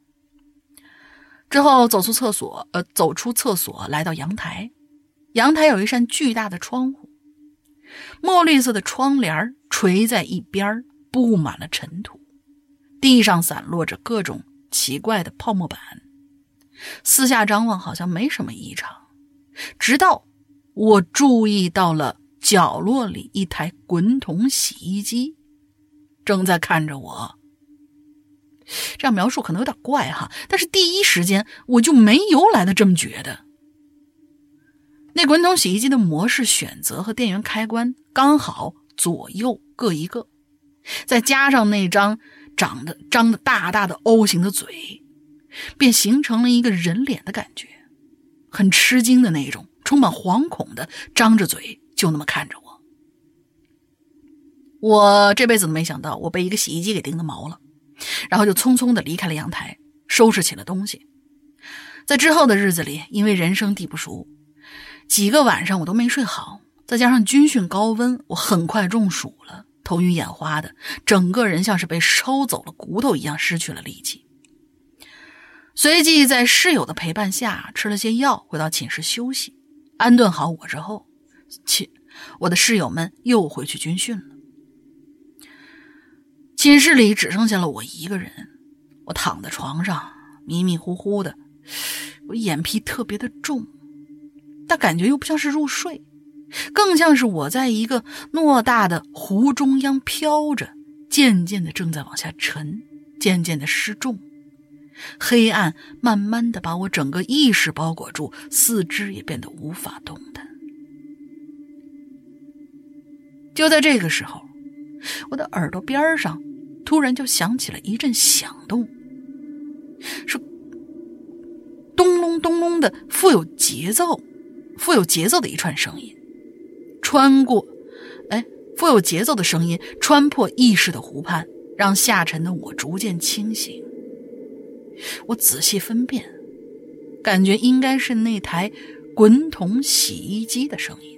之后走出厕所，呃，走出厕所来到阳台，阳台有一扇巨大的窗户，墨绿色的窗帘垂在一边，布满了尘土，地上散落着各种奇怪的泡沫板。四下张望，好像没什么异常，直到我注意到了角落里一台滚筒洗衣机。正在看着我，这样描述可能有点怪哈，但是第一时间我就没由来的这么觉得。那滚筒洗衣机的模式选择和电源开关刚好左右各一个，再加上那张长得张的大大的 O 型的嘴，便形成了一个人脸的感觉，很吃惊的那种，充满惶恐的张着嘴，就那么看着我。我这辈子都没想到，我被一个洗衣机给盯得毛了，然后就匆匆的离开了阳台，收拾起了东西。在之后的日子里，因为人生地不熟，几个晚上我都没睡好，再加上军训高温，我很快中暑了，头晕眼花的，整个人像是被抽走了骨头一样，失去了力气。随即在室友的陪伴下吃了些药，回到寝室休息，安顿好我之后，寝我的室友们又回去军训了。寝室里只剩下了我一个人，我躺在床上迷迷糊糊的，我眼皮特别的重，但感觉又不像是入睡，更像是我在一个偌大的湖中央飘着，渐渐的正在往下沉，渐渐的失重，黑暗慢慢的把我整个意识包裹住，四肢也变得无法动弹。就在这个时候，我的耳朵边上。突然就响起了一阵响动，是咚隆咚隆的富有节奏、富有节奏的一串声音，穿过，哎，富有节奏的声音穿破意识的湖畔，让下沉的我逐渐清醒。我仔细分辨，感觉应该是那台滚筒洗衣机的声音。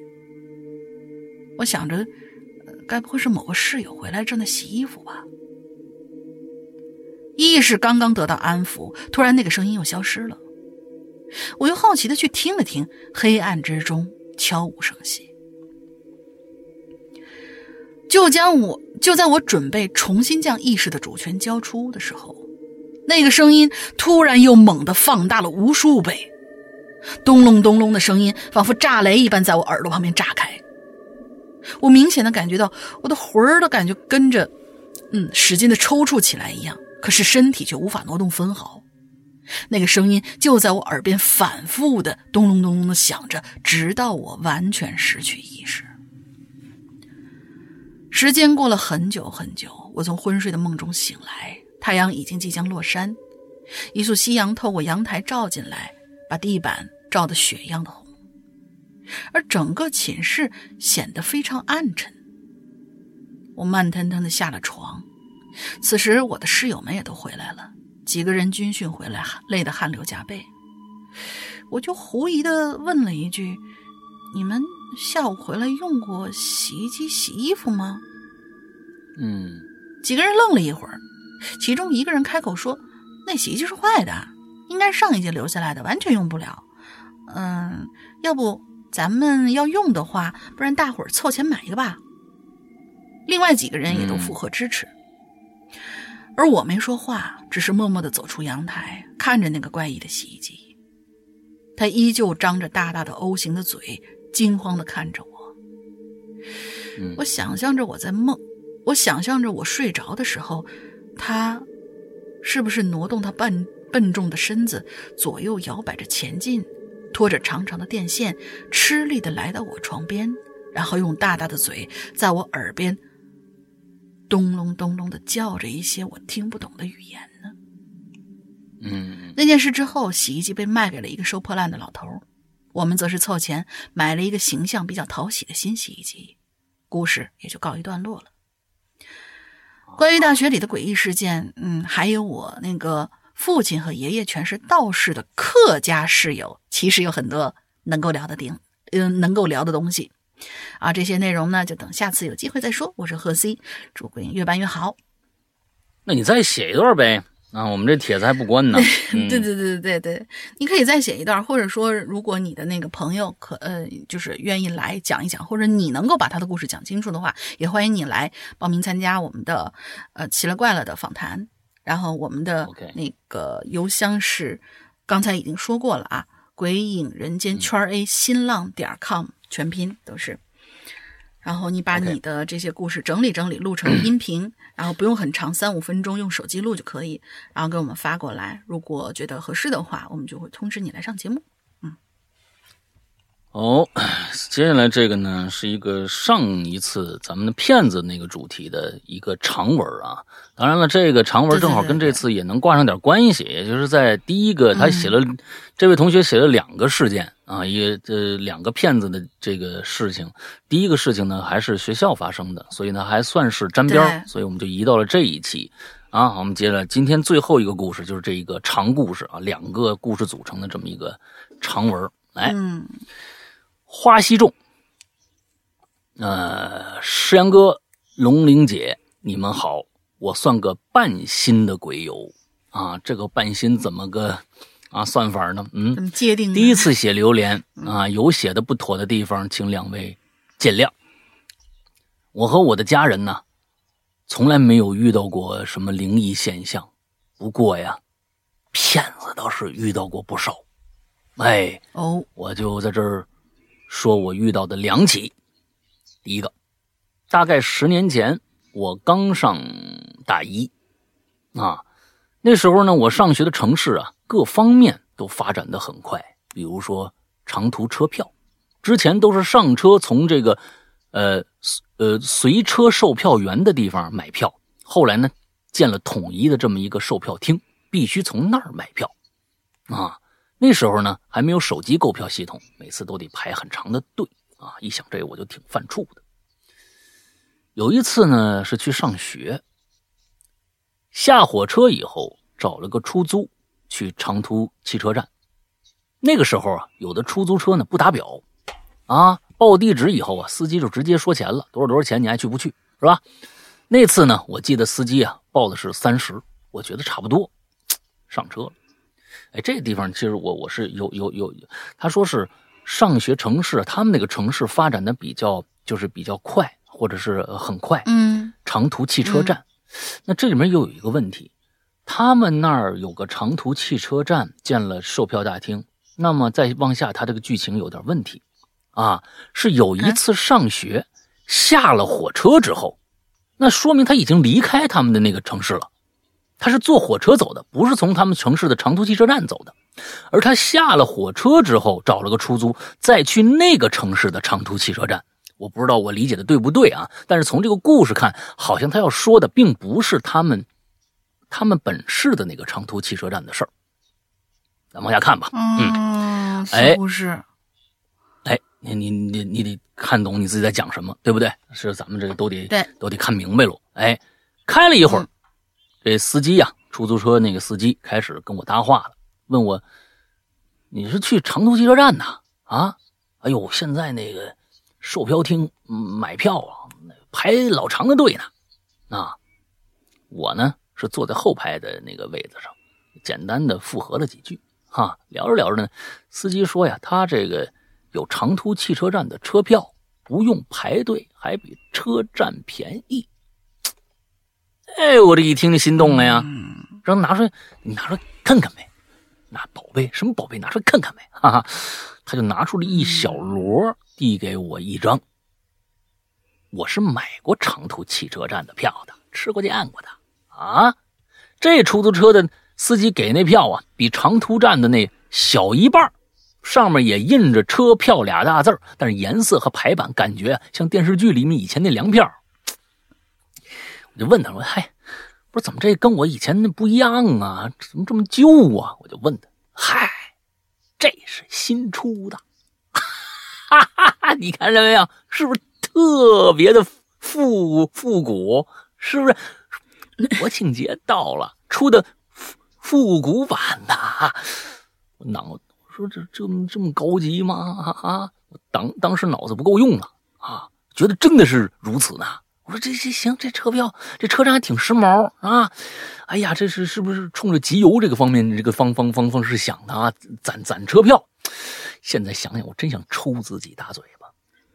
我想着，该不会是某个室友回来正在洗衣服吧？意识刚刚得到安抚，突然那个声音又消失了。我又好奇的去听了听，黑暗之中悄无声息。就将我就在我准备重新将意识的主权交出的时候，那个声音突然又猛地放大了无数倍，咚隆咚隆的声音仿佛炸雷一般在我耳朵旁边炸开。我明显的感觉到我的魂儿都感觉跟着，嗯，使劲的抽搐起来一样。可是身体却无法挪动分毫，那个声音就在我耳边反复的咚隆咚隆的响着，直到我完全失去意识。时间过了很久很久，我从昏睡的梦中醒来，太阳已经即将落山，一束夕阳透过阳台照进来，把地板照得血样的红，而整个寝室显得非常暗沉。我慢腾腾的下了床。此时，我的室友们也都回来了，几个人军训回来，累得汗流浃背。我就狐疑的问了一句：“你们下午回来用过洗衣机洗衣服吗？”嗯，几个人愣了一会儿，其中一个人开口说：“那洗衣机是坏的，应该上一届留下来的，完全用不了。”嗯，要不咱们要用的话，不然大伙儿凑钱买一个吧。另外几个人也都附和支持，而我没说话，只是默默的走出阳台，看着那个怪异的洗衣机。他依旧张着大大的 O 型的嘴，惊慌的看着我。我想象着我在梦，我想象着我睡着的时候，他是不是挪动他笨笨重的身子，左右摇摆着前进，拖着长长的电线，吃力的来到我床边，然后用大大的嘴在我耳边。咚隆咚隆的叫着一些我听不懂的语言呢。嗯，那件事之后，洗衣机被卖给了一个收破烂的老头，我们则是凑钱买了一个形象比较讨喜的新洗衣机，故事也就告一段落了。关于大学里的诡异事件，嗯，还有我那个父亲和爷爷全是道士的客家室友，其实有很多能够聊的顶，嗯，能够聊的东西。啊，这些内容呢，就等下次有机会再说。我是贺 C，祝鬼影越办越好。那你再写一段呗？啊，我们这帖子还不关呢。对对对对对，你可以再写一段，或者说，如果你的那个朋友可呃，就是愿意来讲一讲，或者你能够把他的故事讲清楚的话，也欢迎你来报名参加我们的呃奇了怪了的访谈。然后我们的那个邮箱是刚才已经说过了啊，鬼影人间圈 A 新浪点 com。全拼都是，然后你把你的这些故事整理整理，录成 音频，然后不用很长，三五分钟，用手机录就可以，然后给我们发过来。如果觉得合适的话，我们就会通知你来上节目。嗯。哦，接下来这个呢，是一个上一次咱们的骗子那个主题的一个长文啊。当然了，这个长文正好跟这次也能挂上点关系，也就是在第一个，他写了，这位同学写了两个事件。啊，一这两个骗子的这个事情，第一个事情呢还是学校发生的，所以呢还算是沾边所以我们就移到了这一期。啊，我们接着今天最后一个故事，就是这一个长故事啊，两个故事组成的这么一个长文。来，花溪众，呃，石阳哥、龙玲姐，你们好，我算个半新的鬼友啊，这个半新怎么个？啊，算法呢？嗯，界定？第一次写榴莲啊，有写的不妥的地方，请两位见谅。我和我的家人呢，从来没有遇到过什么灵异现象，不过呀，骗子倒是遇到过不少。哎，哦，我就在这儿说我遇到的两起。第一个，大概十年前，我刚上大一啊，那时候呢，我上学的城市啊。各方面都发展的很快，比如说长途车票，之前都是上车从这个，呃呃随车售票员的地方买票，后来呢建了统一的这么一个售票厅，必须从那儿买票，啊，那时候呢还没有手机购票系统，每次都得排很长的队啊，一想这我就挺犯怵的。有一次呢是去上学，下火车以后找了个出租。去长途汽车站，那个时候啊，有的出租车呢不打表，啊，报地址以后啊，司机就直接说钱了，多少多少钱，你爱去不去，是吧？那次呢，我记得司机啊报的是三十，我觉得差不多，上车了。哎，这个地方其实我我是有有有，他说是上学城市，他们那个城市发展的比较就是比较快，或者是很快，嗯，长途汽车站，那这里面又有一个问题。他们那儿有个长途汽车站，建了售票大厅。那么再往下，他这个剧情有点问题，啊，是有一次上学下了火车之后，那说明他已经离开他们的那个城市了。他是坐火车走的，不是从他们城市的长途汽车站走的。而他下了火车之后，找了个出租，再去那个城市的长途汽车站。我不知道我理解的对不对啊？但是从这个故事看，好像他要说的并不是他们。他们本市的那个长途汽车站的事儿，咱往下看吧。嗯，哎，不是，哎，你你你你得看懂你自己在讲什么，对不对？是咱们这个都得对都得看明白喽。哎，开了一会儿，这司机呀，出租车那个司机开始跟我搭话了，问我你是去长途汽车站呐？啊？哎呦，现在那个售票厅买票啊，排老长的队呢。啊，我呢？是坐在后排的那个位子上，简单的附和了几句，哈，聊着聊着呢，司机说呀，他这个有长途汽车站的车票，不用排队，还比车站便宜。哎，我这一听就心动了呀！让拿出来，你拿出来看看呗。那宝贝，什么宝贝？拿出来看看呗！哈哈，他就拿出了一小摞，递给我一张。我是买过长途汽车站的票的，吃过见过的啊。这出租车的司机给那票啊，比长途站的那小一半，上面也印着车票俩大字但是颜色和排版感觉像电视剧里面以前那粮票。我就问他我说：“嗨，不是怎么这跟我以前那不一样啊？怎么这么旧啊？”我就问他：“嗨，这是新出的，哈哈哈！你看见没有？是不是特别的复复古？是不是？国庆节到了，出的复复古版的。我脑我说这这这么高级吗？啊，我当当时脑子不够用了啊，觉得真的是如此呢。”我说这这行，这车票这车站还挺时髦啊！哎呀，这是是不是冲着集邮这个方面这个方方方方式想的啊？攒攒车票，现在想想我真想抽自己大嘴巴！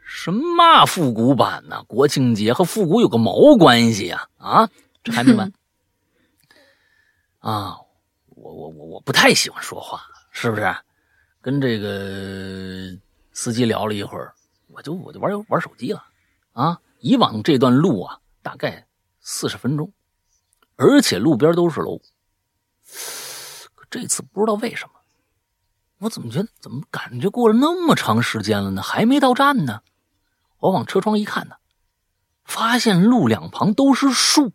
什么复古版呢？国庆节和复古有个毛关系呀？啊，这还没完啊！我我我我不太喜欢说话，是不是？跟这个司机聊了一会儿，我就我就玩玩手机了啊！以往这段路啊，大概四十分钟，而且路边都是楼。可这次不知道为什么，我怎么觉得怎么感觉过了那么长时间了呢？还没到站呢。我往车窗一看呢，发现路两旁都是树，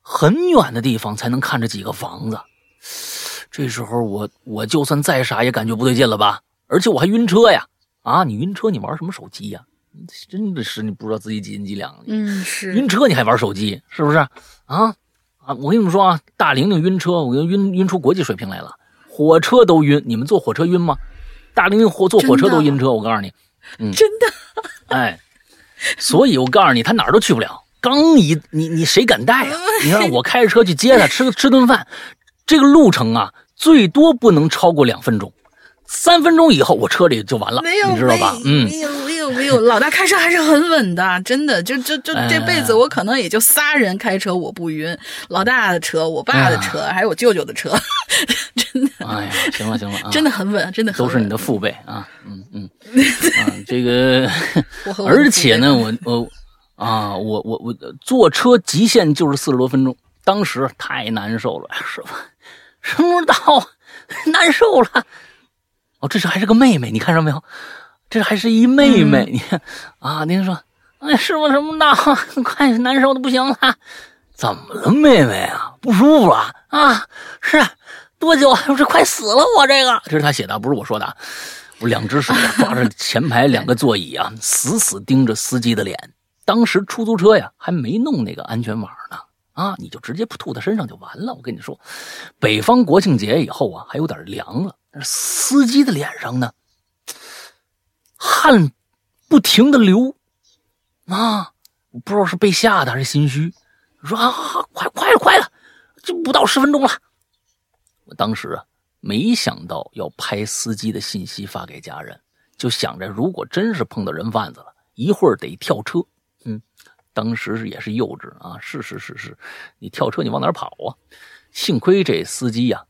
很远的地方才能看着几个房子。这时候我我就算再傻也感觉不对劲了吧？而且我还晕车呀！啊，你晕车你玩什么手机呀？真的是你不知道自己几斤几两，嗯，是晕车你还玩手机，是不是啊？啊，我跟你们说啊，大玲玲晕车，我晕晕出国际水平来了，火车都晕，你们坐火车晕吗？大玲玲火坐火车都晕车，我告诉你，嗯，真的，哎，所以我告诉你，他哪儿都去不了。刚一你你谁敢带啊？你让我开着车去接他，吃吃顿饭，这个路程啊，最多不能超过两分钟，三分钟以后我车里就完了，没你知道吧？嗯。没有没有，老大开车还是很稳的，真的，就就就这辈子我可能也就仨人开车我不晕，老大的车、我爸的车，还有我舅舅的车，真的。哎呀，行了行了，真的很稳，真的都是你的父辈啊，嗯嗯，啊这个，而且呢，我我啊我我我坐车极限就是四十多分钟，当时太难受了，师傅，什么时候到难受了，哦，这是还是个妹妹，你看着没有？这还是一妹妹，你看啊，您说，哎，师傅什么到，快难受的不行了，怎么了，妹妹啊，不舒服了啊？是多久？我这快死了，我这个，这是他写的，不是我说的。我两只手抓着前排两个座椅啊，死死盯着司机的脸。当时出租车呀还没弄那个安全网呢，啊，你就直接吐他身上就完了。我跟你说，北方国庆节以后啊，还有点凉了，那司机的脸上呢？汗不停的流，啊，我不知道是被吓的还是心虚。说啊，快快了，快了，就不到十分钟了。我当时啊，没想到要拍司机的信息发给家人，就想着如果真是碰到人贩子了，一会儿得跳车。嗯，当时也是幼稚啊，是是是是，你跳车你往哪跑啊？幸亏这司机呀，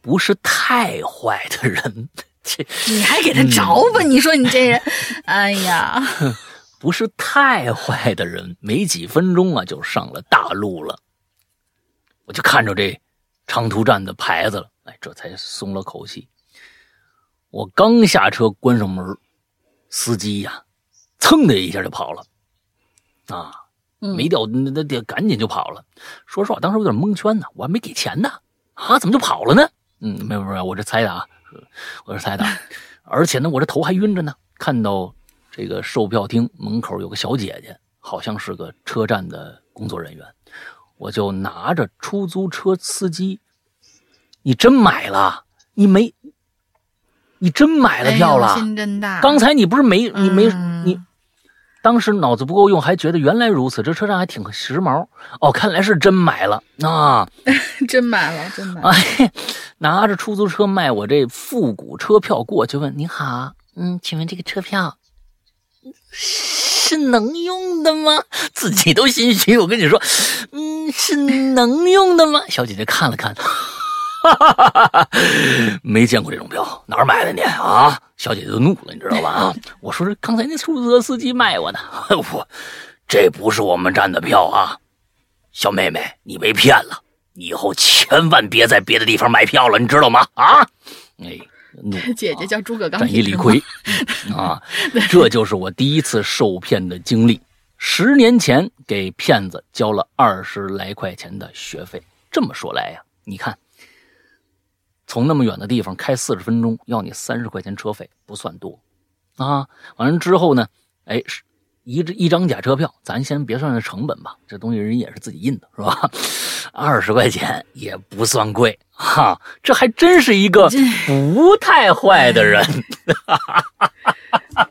不是太坏的人。这 你还给他着吧？你说你这人，哎呀，不是太坏的人，没几分钟啊就上了大路了。我就看着这长途站的牌子了，哎，这才松了口气。我刚下车关上门，司机呀，噌的一下就跑了，啊，没掉那那得赶紧就跑了。说实话，当时有点蒙圈呢，我还没给钱呢，啊，怎么就跑了呢？嗯，没有没有，我这猜的啊。我这猜的，而且呢，我这头还晕着呢。看到这个售票厅门口有个小姐姐，好像是个车站的工作人员，我就拿着出租车司机：“你真买了？你没？你真买了票了？心真大！刚才你不是没？你没你？当时脑子不够用，还觉得原来如此，这车站还挺时髦。哦，看来是真买了啊！真买了，真买！哎。”拿着出租车卖我这复古车票过去，问：“你好，嗯，请问这个车票是能用的吗？自己都心虚，我跟你说，嗯，是能用的吗？小姐姐看了看，没见过这种票，哪儿买的你啊？小姐姐都怒了，你知道吧？啊，我说是刚才那出租车司机卖我呢，我这不是我们站的票啊，小妹妹，你被骗了，你以后千万别在别的地方买票了，你知道吗？啊，哎。姐姐叫诸葛刚，斩一李逵啊！这就是我第一次受骗的经历。十年前给骗子交了二十来块钱的学费。这么说来呀，你看，从那么远的地方开四十分钟，要你三十块钱车费，不算多啊。完了之后呢，哎，一一张假车票，咱先别算这成本吧，这东西人也是自己印的，是吧？二十块钱也不算贵。哈，这还真是一个不太坏的人。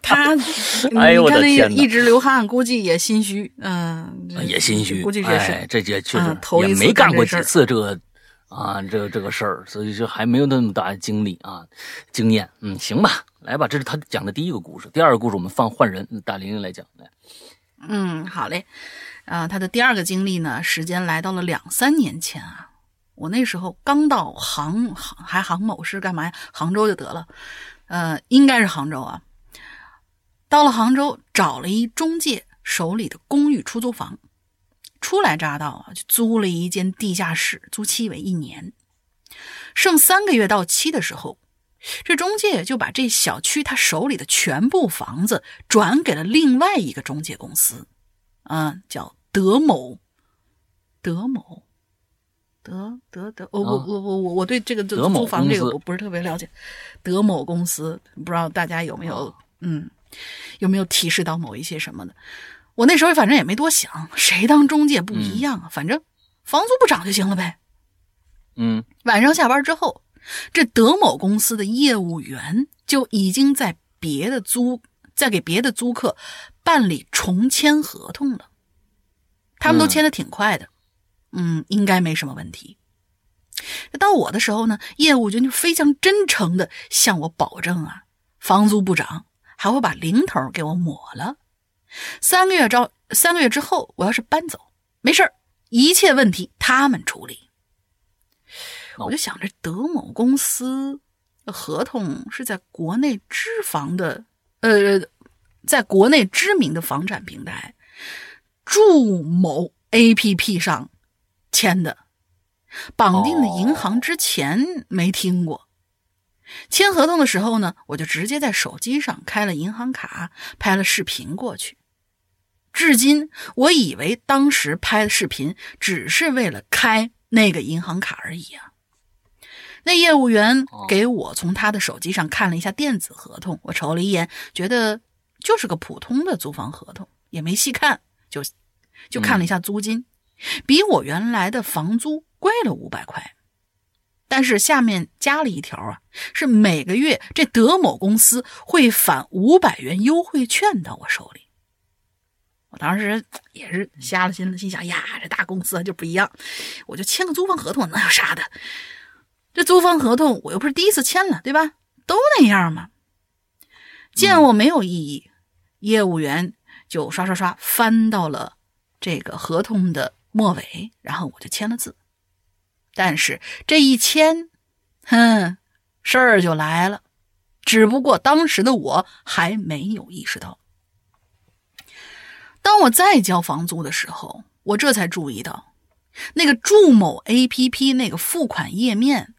他，哎呦我的天一直流汗，估计也心虚。嗯，也心虚，估计这是这这确实也没干过几次这个啊，这个这个事儿，所以就还没有那么大的经历啊，经验。嗯，行吧，来吧，这是他讲的第一个故事。第二个故事我们放换人，大玲玲来讲来。嗯，好嘞。啊，他的第二个经历呢，时间来到了两三年前啊。我那时候刚到杭杭还杭某市干嘛呀？杭州就得了，呃，应该是杭州啊。到了杭州，找了一中介手里的公寓出租房，初来乍到啊，就租了一间地下室，租期为一年。剩三个月到期的时候，这中介就把这小区他手里的全部房子转给了另外一个中介公司，啊，叫德某，德某。德德德，我我我我我我对这个租房这个我不是特别了解。德某公司，不知道大家有没有嗯有没有提示到某一些什么的？我那时候反正也没多想，谁当中介不一样啊，反正房租不涨就行了呗。嗯，晚上下班之后，这德某公司的业务员就已经在别的租在给别的租客办理重签合同了，他们都签的挺快的。嗯，应该没什么问题。到我的时候呢，业务员就非常真诚的向我保证啊，房租不涨，还会把零头给我抹了。三个月招，三个月之后，我要是搬走，没事儿一切问题他们处理。我就想着德某公司合同是在国内知房的，呃，在国内知名的房产平台住某 APP 上。签的，绑定的银行之前没听过。签合同的时候呢，我就直接在手机上开了银行卡，拍了视频过去。至今，我以为当时拍的视频只是为了开那个银行卡而已啊。那业务员给我从他的手机上看了一下电子合同，我瞅了一眼，觉得就是个普通的租房合同，也没细看，就就看了一下租金。比我原来的房租贵了五百块，但是下面加了一条啊，是每个月这德某公司会返五百元优惠券到我手里。我当时也是瞎了心了，心想呀，这大公司就不一样，我就签个租房合同，能有啥的？这租房合同我又不是第一次签了，对吧？都那样嘛。见我没有异议，业务员就刷刷刷翻到了这个合同的。末尾，然后我就签了字，但是这一签，哼，事儿就来了。只不过当时的我还没有意识到。当我再交房租的时候，我这才注意到，那个住某 APP 那个付款页面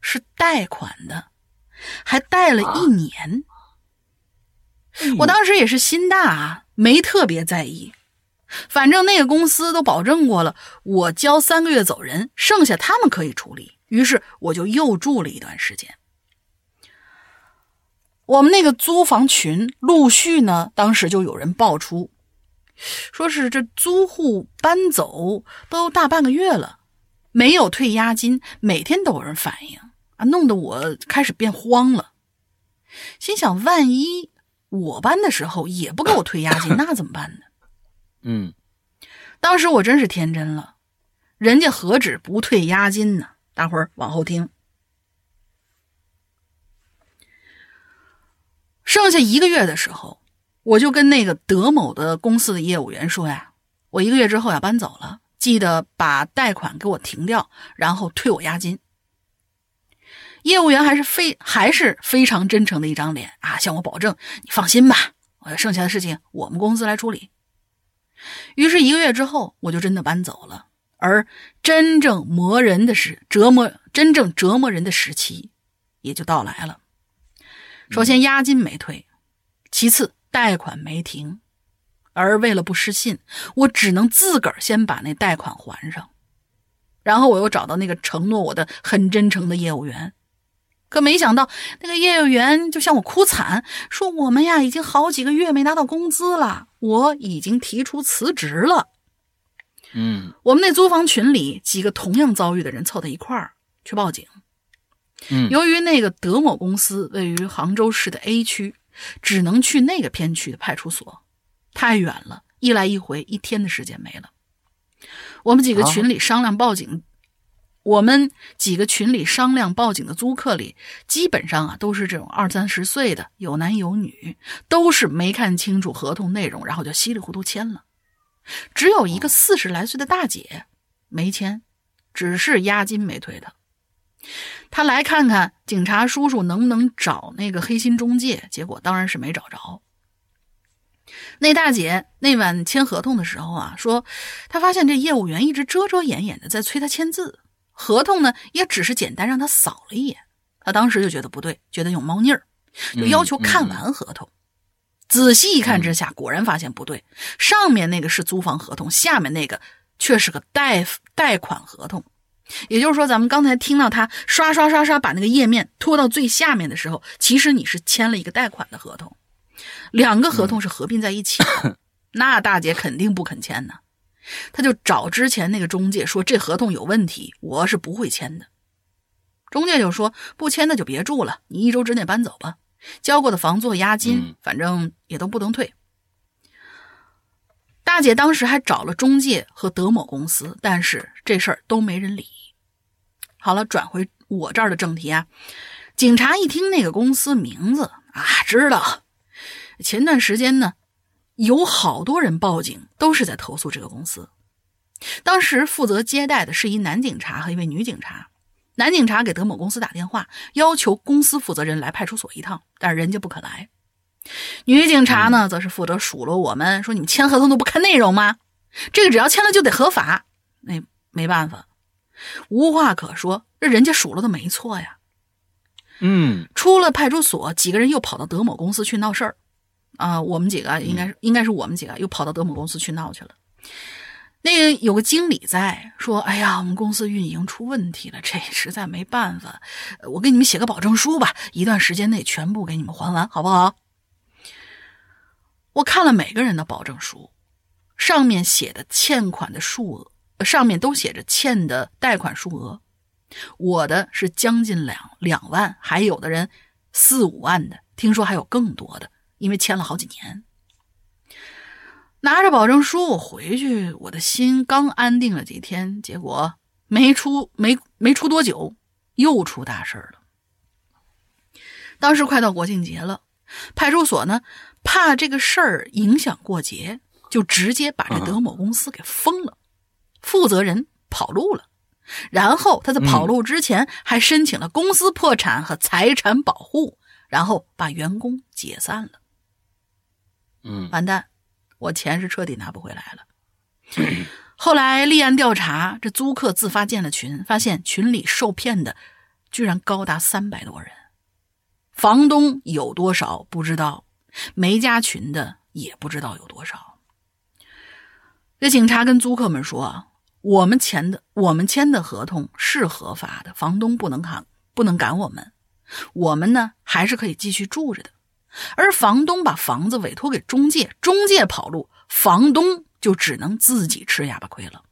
是贷款的，还贷了一年。我当时也是心大啊，没特别在意。反正那个公司都保证过了，我交三个月走人，剩下他们可以处理。于是我就又住了一段时间。我们那个租房群陆续呢，当时就有人爆出，说是这租户搬走都大半个月了，没有退押金，每天都有人反映啊，弄得我开始变慌了，心想万一我搬的时候也不给我退押金，那怎么办呢？嗯，当时我真是天真了，人家何止不退押金呢？大伙儿往后听。剩剩下一个月的时候，我就跟那个德某的公司的业务员说呀，我一个月之后要搬走了，记得把贷款给我停掉，然后退我押金。业务员还是非还是非常真诚的一张脸啊，向我保证：“你放心吧，我剩下的事情我们公司来处理。”于是，一个月之后，我就真的搬走了。而真正磨人的是折磨，真正折磨人的时期也就到来了。首先，押金没退；其次，贷款没停。而为了不失信，我只能自个儿先把那贷款还上。然后，我又找到那个承诺我的很真诚的业务员。可没想到，那个业务员就向我哭惨，说：“我们呀，已经好几个月没拿到工资了，我已经提出辞职了。”嗯，我们那租房群里几个同样遭遇的人凑在一块儿去报警。嗯，由于那个德某公司位于杭州市的 A 区，只能去那个片区的派出所，太远了，一来一回一天的时间没了。我们几个群里商量报警。我们几个群里商量报警的租客里，基本上啊都是这种二三十岁的，有男有女，都是没看清楚合同内容，然后就稀里糊涂签了。只有一个四十来岁的大姐没签，只是押金没退的。她来看看警察叔叔能不能找那个黑心中介，结果当然是没找着。那大姐那晚签合同的时候啊，说她发现这业务员一直遮遮掩掩的在催她签字。合同呢，也只是简单让她扫了一眼，她当时就觉得不对，觉得有猫腻儿，就要求看完合同。仔细一看之下，果然发现不对，上面那个是租房合同，下面那个却是个贷贷款合同。也就是说，咱们刚才听到他刷刷刷刷把那个页面拖到最下面的时候，其实你是签了一个贷款的合同，两个合同是合并在一起的。那大姐肯定不肯签呢。她就找之前那个中介说：“这合同有问题，我是不会签的。”中介就说：“不签那就别住了，你一周之内搬走吧。交过的房租、押金，反正也都不能退。”大姐当时还找了中介和德某公司，但是这事儿都没人理。好了，转回我这儿的正题啊。警察一听那个公司名字啊，知道前段时间呢。有好多人报警，都是在投诉这个公司。当时负责接待的是一男警察和一位女警察。男警察给德某公司打电话，要求公司负责人来派出所一趟，但是人家不肯来。女警察呢，则是负责数落我们，说你们签合同都不看内容吗？这个只要签了就得合法。那没办法，无话可说，这人家数落的没错呀。嗯，出了派出所，几个人又跑到德某公司去闹事儿。啊，我们几个应该是应该是我们几个又跑到德某公司去闹去了。那个有个经理在说：“哎呀，我们公司运营出问题了，这实在没办法。我给你们写个保证书吧，一段时间内全部给你们还完，好不好？”我看了每个人的保证书，上面写的欠款的数额，上面都写着欠的贷款数额。我的是将近两两万，还有的人四五万的，听说还有更多的。因为签了好几年，拿着保证书我回去，我的心刚安定了几天，结果没出没没出多久，又出大事了。当时快到国庆节了，派出所呢怕这个事儿影响过节，就直接把这德某公司给封了，负责人跑路了，然后他在跑路之前还申请了公司破产和财产保护，然后把员工解散了。嗯，完蛋，我钱是彻底拿不回来了。后来立案调查，这租客自发建了群，发现群里受骗的居然高达三百多人，房东有多少不知道，没加群的也不知道有多少。这警察跟租客们说：“我们签的，我们签的合同是合法的，房东不能赶，不能赶我们，我们呢还是可以继续住着的。”而房东把房子委托给中介，中介跑路，房东就只能自己吃哑巴亏了。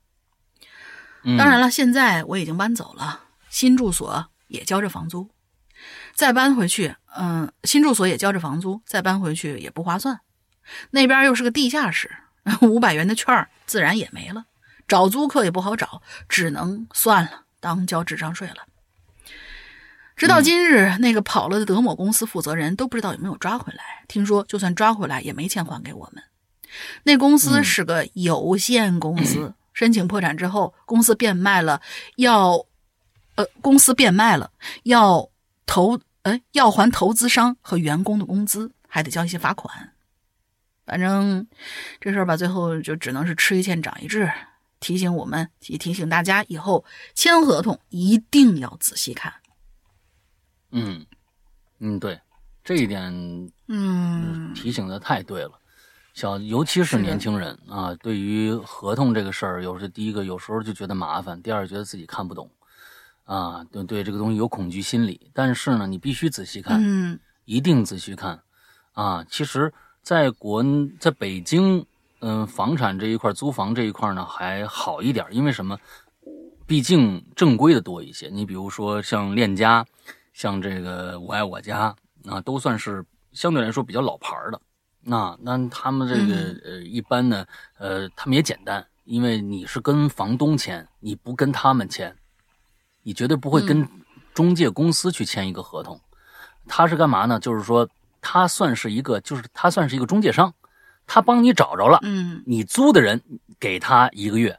当然了，现在我已经搬走了，新住所也交着房租，再搬回去，嗯，新住所也交着房租，再搬回去也不划算。那边又是个地下室，五百元的券自然也没了，找租客也不好找，只能算了，当交智商税了。直到今日，那个跑了的德某公司负责人都不知道有没有抓回来。听说就算抓回来也没钱还给我们。那公司是个有限公司，申请破产之后，公司变卖了，要，呃，公司变卖了，要投，哎，要还投资商和员工的工资，还得交一些罚款。反正这事儿吧，最后就只能是吃一堑长一智，提醒我们，也提醒大家，以后签合同一定要仔细看。嗯，嗯，对，这一点，嗯，提醒的太对了。小，尤其是年轻人啊，对于合同这个事儿，有时第一个有时候就觉得麻烦，第二觉得自己看不懂，啊，对对，这个东西有恐惧心理。但是呢，你必须仔细看，嗯，一定仔细看，啊，其实在国在北京，嗯，房产这一块，租房这一块呢还好一点，因为什么？毕竟正规的多一些。你比如说像链家，像这个我爱我家啊，都算是相对来说比较老牌的。那那他们这个呃，一般呢，呃，他们也简单，因为你是跟房东签，你不跟他们签，你绝对不会跟中介公司去签一个合同。他是干嘛呢？就是说，他算是一个，就是他算是一个中介商，他帮你找着了，嗯，你租的人给他一个月，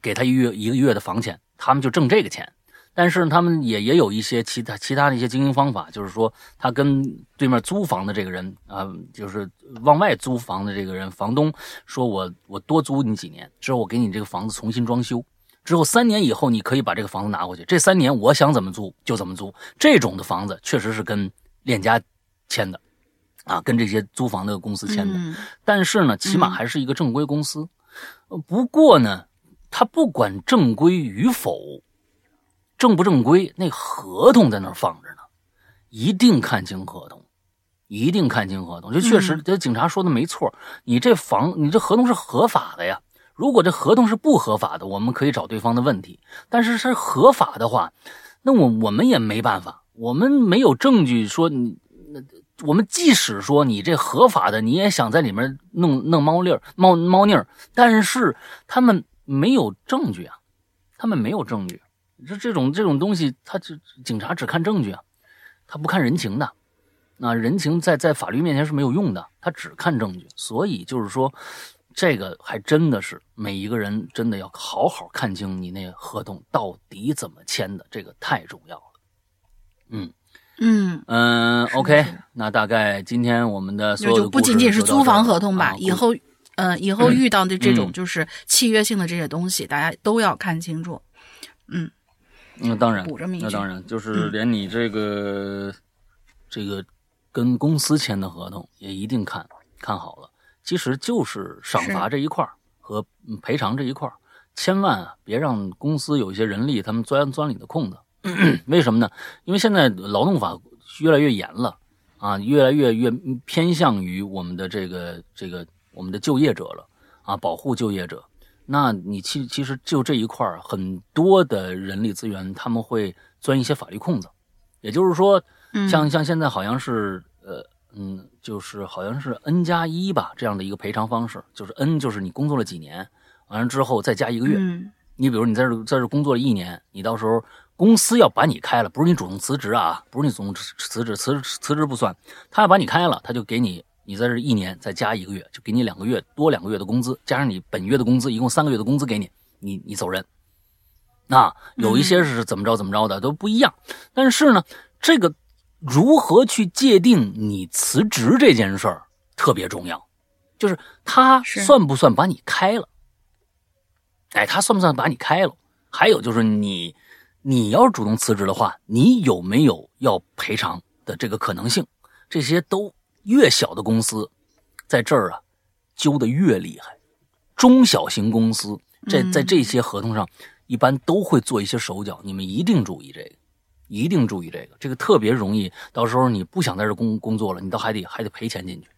给他一月一个月的房钱，他们就挣这个钱。但是他们也也有一些其他其他的一些经营方法，就是说他跟对面租房的这个人啊，就是往外租房的这个人，房东说我我多租你几年，之后我给你这个房子重新装修，之后三年以后你可以把这个房子拿回去，这三年我想怎么租就怎么租。这种的房子确实是跟链家签的，啊，跟这些租房的公司签的，但是呢，起码还是一个正规公司。不过呢，他不管正规与否。正不正规？那合同在那儿放着呢，一定看清合同，一定看清合同。就确实，这警察说的没错，你这房，你这合同是合法的呀。如果这合同是不合法的，我们可以找对方的问题。但是是合法的话，那我我们也没办法，我们没有证据说你那，我们即使说你这合法的，你也想在里面弄弄猫腻儿、猫猫腻儿，但是他们没有证据啊，他们没有证据。这这种这种东西，他就警察只看证据啊，他不看人情的。那人情在在法律面前是没有用的，他只看证据。所以就是说，这个还真的是每一个人真的要好好看清你那合同到底怎么签的，这个太重要了。嗯嗯嗯，OK，那大概今天我们的所有不仅仅是租房合同吧，以后嗯以后遇到的这种就是契约性的这些东西，大家都要看清楚。嗯。那当然，那当然，就是连你这个这个跟公司签的合同也一定看看好了。其实就是赏罚这一块和赔偿这一块千万啊别让公司有一些人力他们钻钻你的空子。为什么呢？因为现在劳动法越来越严了啊，越来越越偏向于我们的这个这个我们的就业者了啊，保护就业者。那你其其实就这一块很多的人力资源他们会钻一些法律空子，也就是说，像像现在好像是呃嗯，就是好像是 N 加一吧这样的一个赔偿方式，就是 N 就是你工作了几年，完了之后再加一个月。你比如你在这在这工作了一年，你到时候公司要把你开了，不是你主动辞职啊，不是你主动辞职，辞职辞职不算，他要把你开了，他就给你。你在这一年再加一个月，就给你两个月多两个月的工资，加上你本月的工资，一共三个月的工资给你，你你走人。那有一些是怎么着怎么着的都不一样，但是呢，这个如何去界定你辞职这件事儿特别重要，就是他算不算把你开了？哎，他算不算把你开了？还有就是你你要是主动辞职的话，你有没有要赔偿的这个可能性？这些都。越小的公司，在这儿啊，揪的越厉害。中小型公司，在在这些合同上，一般都会做一些手脚。你们一定注意这个，一定注意这个，这个特别容易。到时候你不想在这工工作了，你到还得还得赔钱进去，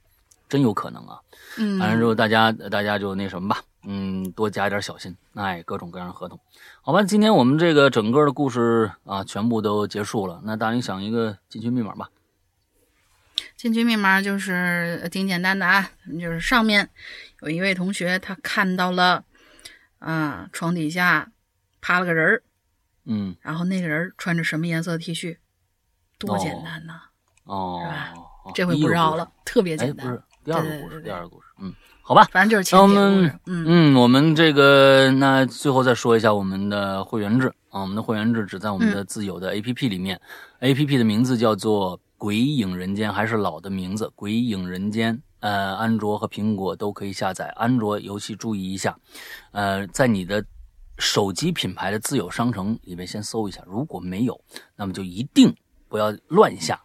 真有可能啊。嗯，反正就大家大家就那什么吧，嗯，多加一点小心。哎，各种各样的合同，好吧。今天我们这个整个的故事啊，全部都结束了。那大林想一个进群密码吧。进群密码就是挺简单的啊，就是上面有一位同学他看到了啊床底下趴了个人儿，嗯，然后那个人穿着什么颜色的 T 恤，多简单呐，哦，是吧？这回不绕了，特别简单。不是第二个故事，第二个故事，嗯，好吧，反正就是前我们嗯。嗯，我们这个那最后再说一下我们的会员制。啊，我们的会员制只在我们的自有的 A P P 里面，A P P 的名字叫做《鬼影人间》，还是老的名字《鬼影人间》。呃，安卓和苹果都可以下载。安卓游戏注意一下，呃，在你的手机品牌的自有商城里面先搜一下，如果没有，那么就一定不要乱下。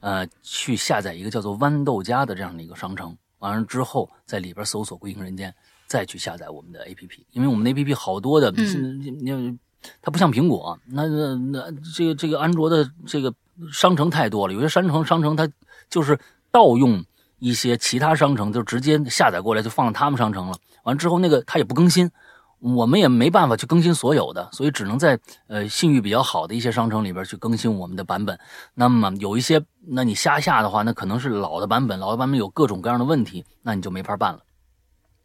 呃，去下载一个叫做豌豆荚的这样的一个商城，完了之后在里边搜索“鬼影人间”，再去下载我们的 APP。因为我们 APP 好多的，嗯，它不像苹果，那那那这个这个安卓的这个商城太多了，有些商城商城它就是盗用。一些其他商城就直接下载过来，就放到他们商城了。完之后，那个他也不更新，我们也没办法去更新所有的，所以只能在呃信誉比较好的一些商城里边去更新我们的版本。那么有一些，那你瞎下的话，那可能是老的版本，老的版本有各种各样的问题，那你就没法办了，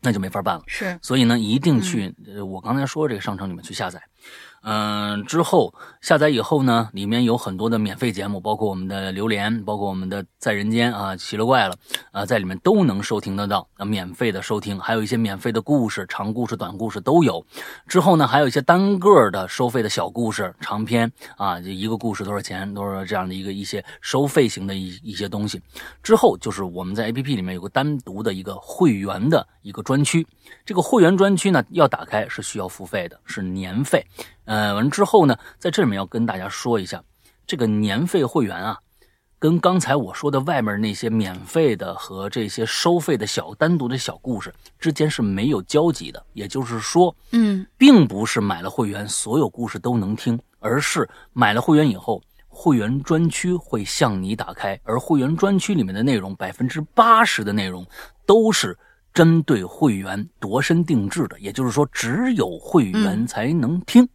那就没法办了。是，所以呢，一定去我刚才说这个商城里面去下载。嗯，之后下载以后呢，里面有很多的免费节目，包括我们的榴莲，包括我们的在人间啊，奇了怪了啊，在里面都能收听得到啊，免费的收听，还有一些免费的故事，长故事、短故事都有。之后呢，还有一些单个的收费的小故事、长篇啊，就一个故事多少钱，都是这样的一个一些收费型的一一些东西。之后就是我们在 APP 里面有个单独的一个会员的一个专区，这个会员专区呢，要打开是需要付费的，是年费。呃，完之后呢，在这里面要跟大家说一下，这个年费会员啊，跟刚才我说的外面那些免费的和这些收费的小单独的小故事之间是没有交集的。也就是说，嗯，并不是买了会员所有故事都能听，而是买了会员以后，会员专区会向你打开，而会员专区里面的内容，百分之八十的内容都是针对会员度身定制的。也就是说，只有会员才能听。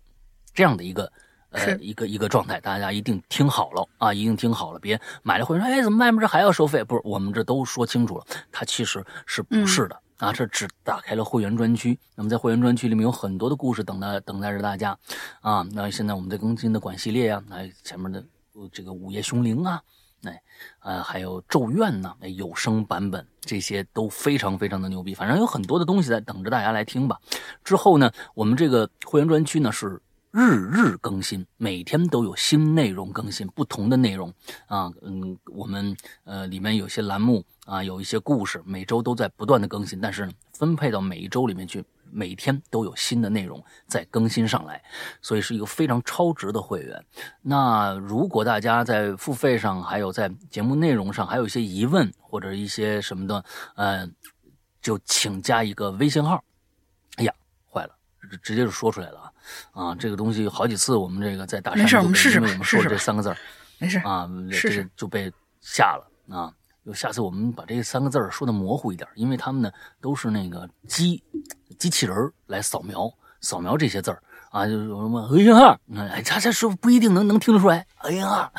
这样的一个呃一个一个状态，大家一定听好了啊，一定听好了，别买了会员说，哎，怎么外面这还要收费？不是，我们这都说清楚了，它其实是不是的啊？这只打开了会员专区，那么在会员专区里面有很多的故事等待等待着大家啊。那现在我们在更新的管系列呀，那前面的这个午夜凶铃啊，哎呃还有咒怨呐，有声版本这些都非常非常的牛逼，反正有很多的东西在等着大家来听吧。之后呢，我们这个会员专区呢是。日日更新，每天都有新内容更新，不同的内容啊，嗯，我们呃里面有些栏目啊，有一些故事，每周都在不断的更新，但是分配到每一周里面去，每天都有新的内容在更新上来，所以是一个非常超值的会员。那如果大家在付费上，还有在节目内容上，还有一些疑问或者一些什么的，呃，就请加一个微信号。哎呀，坏了，直接就说出来了。啊，这个东西好几次，我们这个在大山就被因为我们说这三个字儿，没事啊，这个就被下了啊。有下次我们把这三个字儿说的模糊一点，因为他们呢都是那个机机器人来扫描扫描这些字儿啊，就是什么微信号，哎，他他说不一定能能听得出来，哎呀，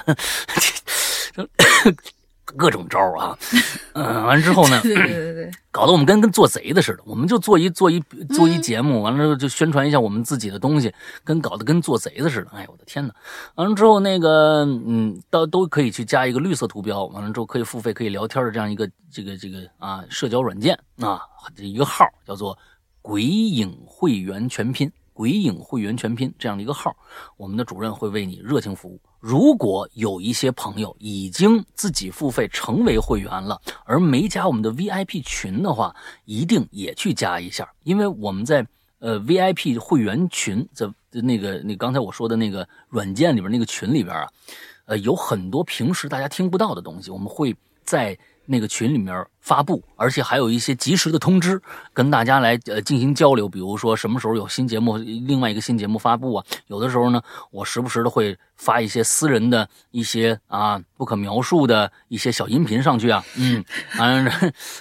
这。各种招啊，嗯，完之后呢，对对对对，搞得我们跟跟做贼的似的。我们就做一做一做一节目，完了之后就宣传一下我们自己的东西，跟搞得跟做贼的似的。哎呦我的天哪！完了之后那个，嗯，到都可以去加一个绿色图标，完了之后可以付费可以聊天的这样一个这个这个啊社交软件啊，这一个号叫做“鬼影会员全拼”。鬼影会员全拼这样的一个号，我们的主任会为你热情服务。如果有一些朋友已经自己付费成为会员了，而没加我们的 VIP 群的话，一定也去加一下，因为我们在呃 VIP 会员群的那个那刚才我说的那个软件里边那个群里边啊，呃有很多平时大家听不到的东西，我们会在。那个群里面发布，而且还有一些及时的通知，跟大家来呃进行交流。比如说什么时候有新节目，另外一个新节目发布啊。有的时候呢，我时不时的会发一些私人的一些啊不可描述的一些小音频上去啊。嗯，完了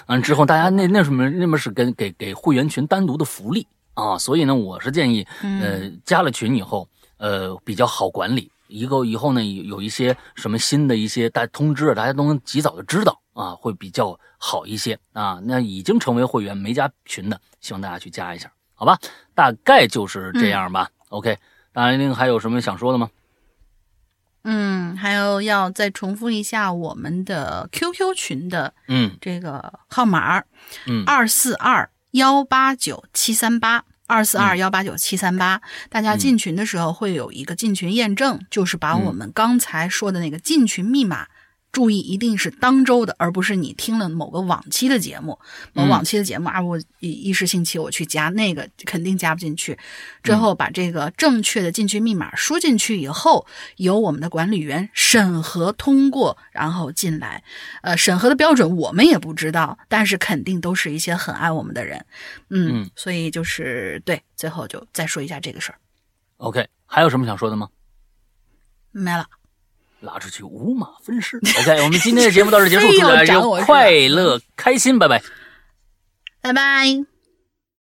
完了之后，大家那那什么那么是跟给给会员群单独的福利啊。所以呢，我是建议呃加了群以后呃比较好管理。一个以后呢有有一些什么新的一些大通知，大家都能及早的知道。啊，会比较好一些啊。那已经成为会员没加群的，希望大家去加一下，好吧？大概就是这样吧。OK，大家还有什么想说的吗？嗯，还有要再重复一下我们的 QQ 群的嗯这个号码，嗯二四二幺八九七三八。二四二幺八九七三八，大家进群的时候会有一个进群验证，就是把我们刚才说的那个进群密码。注意，一定是当周的，而不是你听了某个往期的节目，某往期的节目啊，我一一时兴起我去加那个，肯定加不进去。最后把这个正确的进去密码输进去以后，由我们的管理员审核通过，然后进来。呃，审核的标准我们也不知道，但是肯定都是一些很爱我们的人。嗯，嗯所以就是对，最后就再说一下这个事儿，，OK，还有什么想说的吗？没了。拉出去五马分尸。OK，我们今天的节目到这结束，祝大家快乐开心，拜拜。拜拜。